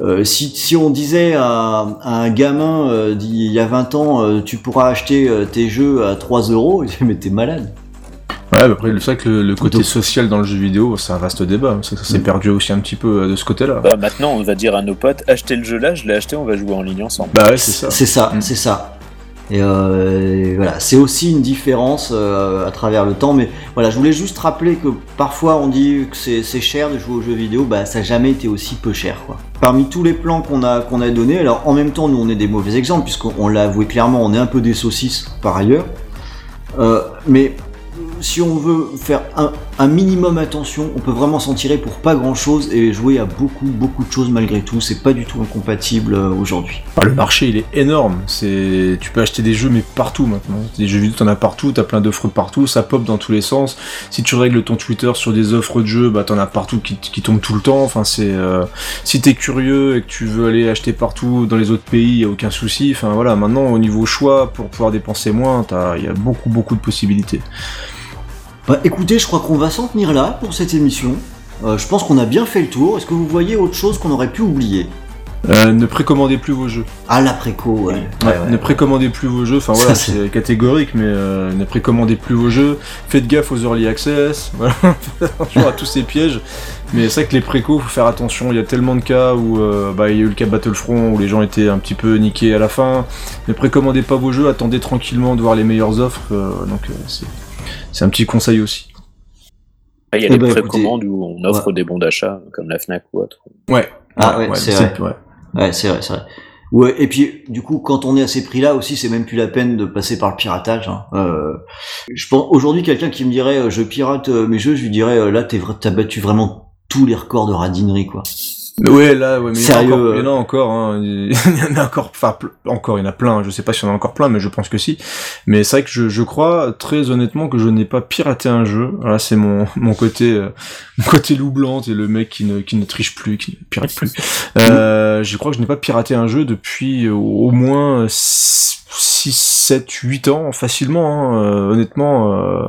euh, si, si on disait à, à un gamin euh, d'il y a 20 ans, euh, tu pourras acheter euh, tes jeux à 3 euros, il disait mais t'es malade. Ouais, bah après, c'est vrai que le, le côté Donc- social dans le jeu vidéo, c'est un vaste débat. Ça, ça s'est Mm. perdu aussi un petit peu euh, de ce côté-là. Bah, maintenant, on va dire à nos potes, achetez le jeu là, je l'ai acheté, on va jouer en ligne ensemble. Bah ouais, c'est ça. C'est ça, Mm. c'est ça. Et euh, voilà, c'est aussi une différence euh, à travers le temps, mais voilà, je voulais juste rappeler que parfois on dit que c'est c'est cher de jouer aux jeux vidéo, bah ça n'a jamais été aussi peu cher quoi. Parmi tous les plans qu'on a qu'on a donnés, alors en même temps nous on est des mauvais exemples puisqu'on l'a avoué clairement, on est un peu des saucisses par ailleurs, Euh, mais si on veut faire un, un minimum attention, on peut vraiment s'en tirer pour pas grand chose et jouer à beaucoup beaucoup de choses malgré tout. C'est pas du tout incompatible euh, aujourd'hui. Ah, le marché il est énorme. C'est, tu peux acheter des jeux mais partout maintenant. Des jeux vidéo t'en as partout, t'as plein d'offres partout, ça pop dans tous les sens. Si tu règles ton Twitter sur des offres de jeux, bah t'en as partout qui, qui tombent tout le temps. Enfin c'est, euh, si t'es curieux et que tu veux aller acheter partout dans les autres pays, y a aucun souci. Enfin voilà, maintenant au niveau choix pour pouvoir dépenser moins, t'as, y a beaucoup beaucoup de possibilités. Bah écoutez, je crois qu'on va s'en tenir là pour cette émission. Euh, je pense qu'on a bien fait le tour. Est-ce que vous voyez autre chose qu'on aurait pu oublier? Euh, ne précommandez plus vos jeux. Ah l'après-co, ouais. Ouais, Ouais, ouais. ne précommandez plus vos jeux, enfin voilà, c'est- catégorique, mais euh, ne précommandez plus vos jeux, faites gaffe aux early access, [laughs] voilà, faites attention à tous ces pièges, mais c'est vrai que les précos, faut faire attention, il y a tellement de cas où euh, bah, il y a eu le cas Battlefront où les gens étaient un petit peu niqués à la fin, ne précommandez pas vos jeux, attendez tranquillement de voir les meilleures offres, euh, donc euh, c'est, c'est un petit conseil aussi. Il y a les ben, précommandes où on offre des bons d'achat, comme la Fnac ou autre. Ouais. Ah ouais, c'est vrai. ouais. Ouais, c'est vrai, c'est vrai. Ouais, et puis du coup, quand on est à ces prix-là aussi, c'est même plus la peine de passer par le piratage. hein. Euh, je pense aujourd'hui quelqu'un qui me dirait euh, je pirate euh, mes jeux, je lui dirais euh, là t'as battu vraiment tous les records de radinerie quoi. Ouais, là, ouais, mais Sérieux, il y en a encore, euh. il y en a encore, hein. il [laughs] y en a encore, enfin, encore, il y en a plein, je sais pas s'il y en a encore plein, mais je pense que si. Mais c'est vrai que je, je crois, très honnêtement, que je n'ai pas piraté un jeu. Voilà, c'est mon, [laughs] mon côté, euh, [laughs] mon côté loup blanc, et le mec qui ne, qui ne triche plus, qui ne pirate plus. Euh, je crois que je n'ai pas piraté un jeu depuis euh, au moins 6, 7, 8 ans, facilement, hein, euh, honnêtement, euh...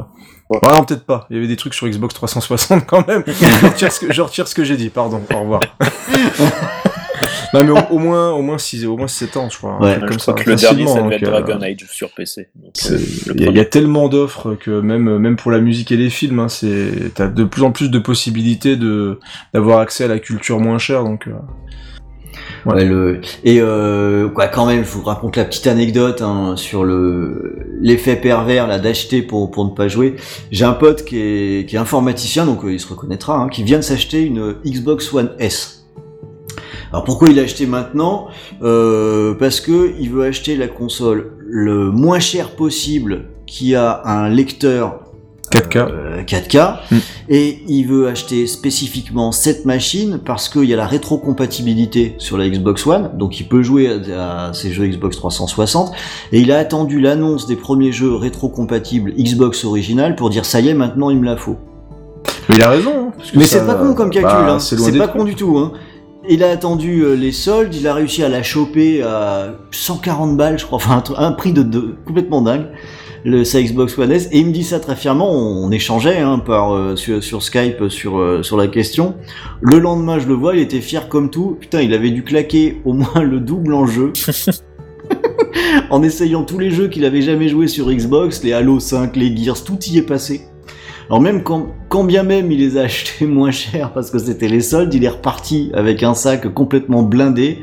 Ouais. Ah non, peut-être pas. Il y avait des trucs sur Xbox 360 quand même. je, retire ce que, je retire ce que j'ai dit, pardon. Au revoir. [laughs] non, mais au, au moins, au moins 6, au moins 7 ans, je crois. Ouais. truc je comme crois ça, que le dernier, ça facilement, devait être euh, Dragon Age sur PC. Euh, Il y, y a tellement d'offres que même, même pour la musique et les films, hein, c'est, t'as de plus en plus de possibilités de, d'avoir accès à la culture moins chère, donc, euh, Et euh, quoi, quand même, je vous raconte la petite anecdote hein, sur le l'effet pervers là d'acheter pour pour ne pas jouer. J'ai un pote qui est qui est informaticien, donc euh, il se reconnaîtra, hein, qui vient de s'acheter une Xbox One S. Alors pourquoi il l'a acheté maintenant? Euh, Parce que il veut acheter la console le moins cher possible, qui a un lecteur 4K. euh, 4K Mm. et il veut acheter spécifiquement cette machine parce qu'il y a la rétrocompatibilité sur la Xbox One, donc il peut jouer à, à ses jeux Xbox 360 et il a attendu l'annonce des premiers jeux rétrocompatibles Xbox original pour dire ça y est maintenant il me la faut. Mais il a raison. hein, parce que Mais ça- c'est pas con comme calcul, bah, hein. c'est pas con du tout. Hein. Il a attendu euh, les soldes, il a réussi à la choper à 140 balles, je crois, enfin un prix de, de- complètement dingue. Le, sa Xbox One S, et il me dit ça très fièrement. On, on échangeait hein, par euh, sur, sur Skype sur euh, sur la question. Le lendemain, je le vois, il était fier comme tout. Putain, il avait dû claquer au moins le double en jeu. [laughs] en essayant tous les jeux qu'il avait jamais joué sur Xbox, les Halo 5, les Gears, tout y est passé. Alors même quand, quand bien même il les a achetés [laughs] moins cher parce que c'était les soldes, il est reparti avec un sac complètement blindé.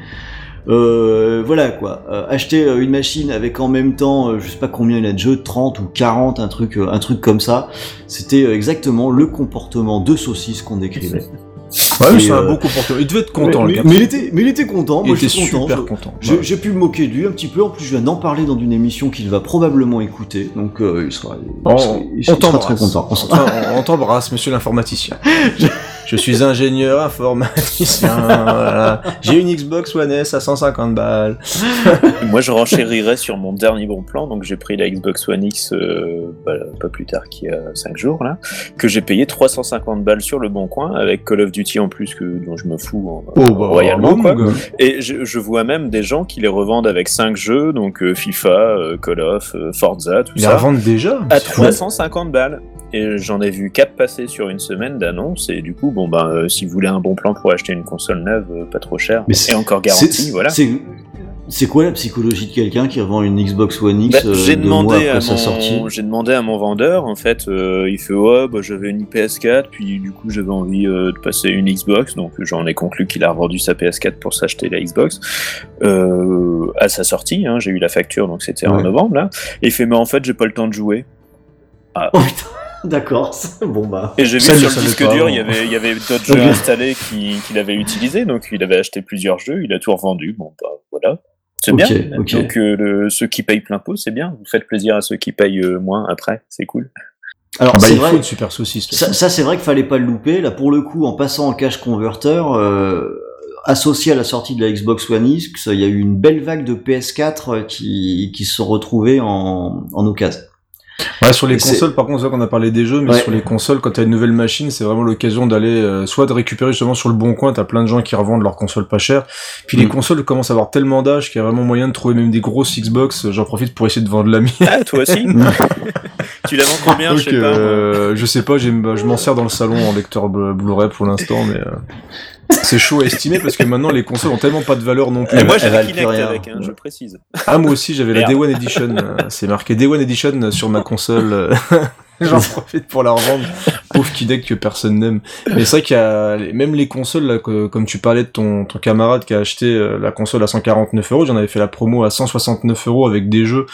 Euh, voilà quoi, Euh, acheter euh, une machine avec en même temps, euh, je sais pas combien il a de jeux, 30 ou 40, un truc, euh, un truc comme ça, c'était exactement le comportement de saucisse qu'on décrivait. [laughs] Ouais, mais c'est un euh, bon comportement. Il devait être content, mais, le gars. mais il était, mais il était content, Il moi était je suis content. super content. j'ai Ouais. pu me moquer de lui un petit peu. En plus, je viens d'en parler dans une émission qu'il va probablement écouter. Donc, euh, il sera, il On, sera- il on sera très content. On sera- on- on t'embrasse, monsieur l'informaticien. Je [laughs] suis ingénieur informaticien. voilà. J'ai une Xbox One S à 150 balles. [laughs] Moi, je renchérirais sur mon dernier bon plan, donc j'ai pris la Xbox One X euh, bah, pas plus tard qu'il y a 5 jours, là, que j'ai payé 350 balles sur le bon coin, avec Call of Duty en plus, que, dont je me fous en- Oh, bah, royalement. quoi. Et je, je vois même des gens qui les revendent avec 5 jeux, donc euh, FIFA, euh, Call of, euh, Forza, tout Ils les ça, revendent déjà. à C'est fou. 350 balles. Et j'en ai vu 4 passer sur une semaine d'annonces, et du coup, bon ben, euh, si vous voulez un bon plan pour acheter une console neuve, euh, pas trop cher, Mais c'est- et encore garantie, voilà. C'est quoi la psychologie de quelqu'un qui revend une Xbox One Bah, X euh, j'ai mois demandé après à sa sortie? mon j'ai demandé à mon vendeur en fait euh, il fait ouais bah, j'avais une PS4 puis du coup j'avais envie euh, de passer une Xbox donc j'en ai conclu qu'il a revendu sa PS4 pour s'acheter la Xbox euh, à sa sortie hein, j'ai eu la facture donc c'était en novembre là. Et il fait mais en fait j'ai pas le temps de jouer. Oh putain, d'accord. [laughs] bon bah. et j'ai vu sur le disque pas, dur il y avait il y avait d'autres [laughs] jeux installés qui- qu'il avait utilisés donc il avait acheté plusieurs jeux il a tout revendu bon bah voilà c'est bien. Donc euh, le- ceux qui payent plein pot, c'est bien. Vous faites plaisir à ceux qui payent euh, moins après, c'est cool. Alors Ah bah, c'est il vrai. faut une super saucisse. Ça, ça, c'est vrai qu'il fallait pas le louper. Là, pour le coup, en passant en cash converter, euh, associé à la sortie de la Xbox One X, il y a eu une belle vague de PS4 qui, qui se sont retrouvés en, en occasion. Ouais, sur les consoles, par contre, c'est vrai qu'on a parlé des jeux, mais Ouais. sur les consoles, quand t'as une nouvelle machine, c'est vraiment l'occasion d'aller, euh, soit de récupérer justement sur le bon coin, t'as plein de gens qui revendent leurs consoles pas chères. Puis les Mm. consoles commencent à avoir tellement d'âge qu'il y a vraiment moyen de trouver même des grosses Xbox. J'en profite pour essayer de vendre la mienne. Ah, toi aussi [laughs] [laughs] Tu la vends combien Donc, Je sais pas. euh, je sais pas, j'ai- bah, je m'en sers dans le salon en lecteur Blu- Blu-ray pour l'instant, mais euh, c'est chaud à estimer parce que maintenant les consoles ont tellement pas de valeur non plus. Et moi j'ai la Kinect avec, hein, je précise. Ah moi aussi j'avais la. Day One Edition, euh, c'est marqué Day One Edition sur ma console. [laughs] J'en profite pour la revendre. Pauvre Kinect que personne n'aime. Mais c'est vrai qu'il y a même les consoles là, que- comme tu parlais de ton, ton camarade qui a acheté euh, la console à 149 euros, j'en avais fait la promo à 169 euros avec des jeux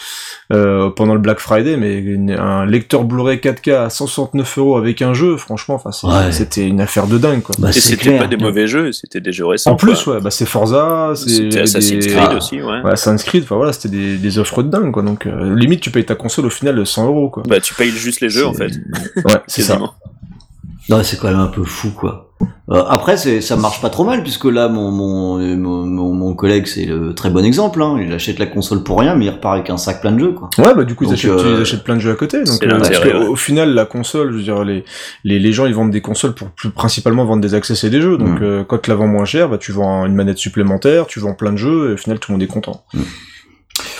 euh, pendant le Black Friday, mais une- un lecteur Blu-ray 4K à 169 euros avec un jeu, franchement, enfin c'est- Ouais. c'était une affaire de dingue quoi. Bah, Et c'était pas des mauvais jeux, c'était des jeux récents. en plus, quoi. ouais, bah c'est Forza, c'est C'était Assassin's des- Creed Ah. aussi, ouais. Ouais, Assassin's Creed, enfin voilà, c'était des, des offres de dingue, quoi. Donc, euh, limite, tu payes ta console au final 100 euros, quoi. Bah tu payes juste les jeux en C'est- fait. [laughs] Ouais, c'est ça. Non, c'est quand même un peu fou, quoi. Euh, après, c'est, ça marche pas trop mal, puisque là, mon, mon, mon, mon, collègue, c'est le très bon exemple. Hein. Il achète la console pour rien, mais il repart avec un sac plein de jeux, quoi. Ouais, bah du coup, ils, achètent, euh, ils achètent plein de jeux à côté. Donc, euh, parce que, au final, la console, je veux dire, les, les, les gens, ils vendent des consoles pour plus, principalement vendre des accès et des jeux. Donc, Mm. euh, quand tu la vends moins cher, bah tu vends une manette supplémentaire, tu vends plein de jeux, et au final, tout le monde est content.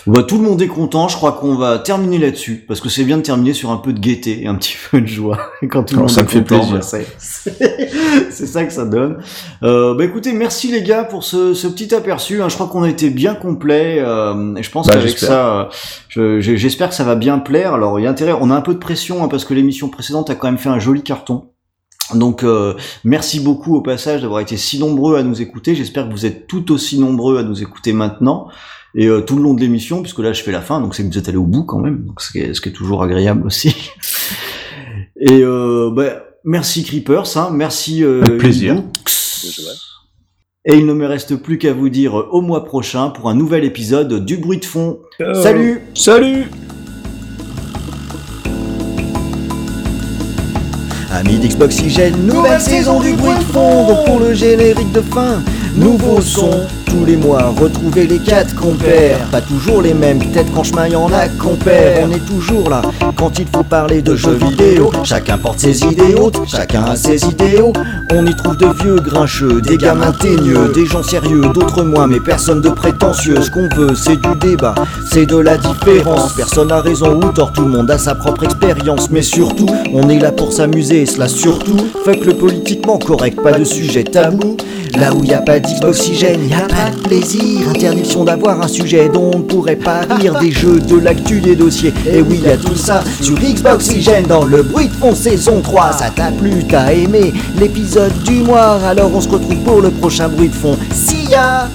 Bah, tout le monde est content. Je crois qu'on va terminer là-dessus, parce que c'est bien de terminer sur un peu de gaieté et un petit [laughs] peu de joie. [laughs] Quand tout le monde ça est me fait content, plaisir. [laughs] c'est, ça que ça donne. Euh, bah écoutez, merci les gars pour ce, ce petit aperçu. hein. Je crois qu'on a été bien complet. Euh, et je pense Bah, qu'avec ça, euh, je- j'espère que ça va bien plaire. Alors, il y a intérêt. On a un peu de pression hein, parce que l'émission précédente a quand même fait un joli carton. Donc euh, merci beaucoup au passage d'avoir été si nombreux à nous écouter. J'espère que vous êtes tout aussi nombreux à nous écouter maintenant et euh, tout le long de l'émission, puisque là je fais la fin, donc c'est que vous êtes allé au bout quand même, donc ce qui est, ce qui est toujours agréable aussi. [laughs] Et euh, bah, merci Creepers, hein, merci euh, Avec plaisir. Et il ne me reste plus qu'à vous dire au mois prochain pour un nouvel épisode du bruit de fond. Ciao. Salut Salut Amis d'Xboxygène, nouvelle saison du bruit de fond. Donc pour le générique de fin, nouveau son, tous les mois, retrouver les quatre compères. Pas toujours les mêmes, peut-être qu'en chemin y en a compères. On est toujours là quand il faut parler de jeux vidéo. Chacun porte ses idéaux, chacun a ses idéaux. On y trouve de vieux grincheux, des gamins teigneux, des gens sérieux, d'autres moins, mais personne de prétentieux. Ce qu'on veut, c'est du débat, c'est de la différence. Personne a raison ou tort, tout le monde a sa propre expérience. Mais surtout, on est là pour s'amuser, et cela surtout. Fuck le politiquement correct, pas de sujet tabou. Là où y a pas d'oxygène, y a pas de plaisir. Interdiction d'avoir un sujet dont on pourrait pas rire. Des jeux, de l'actu, des dossiers. Et oui, y a tout ça sur Xbox Oxygène dans le bruit de fond saison 3. Ça t'a plu, t'as aimé l'épisode du mois. Alors on se retrouve pour le prochain bruit de fond. Ya!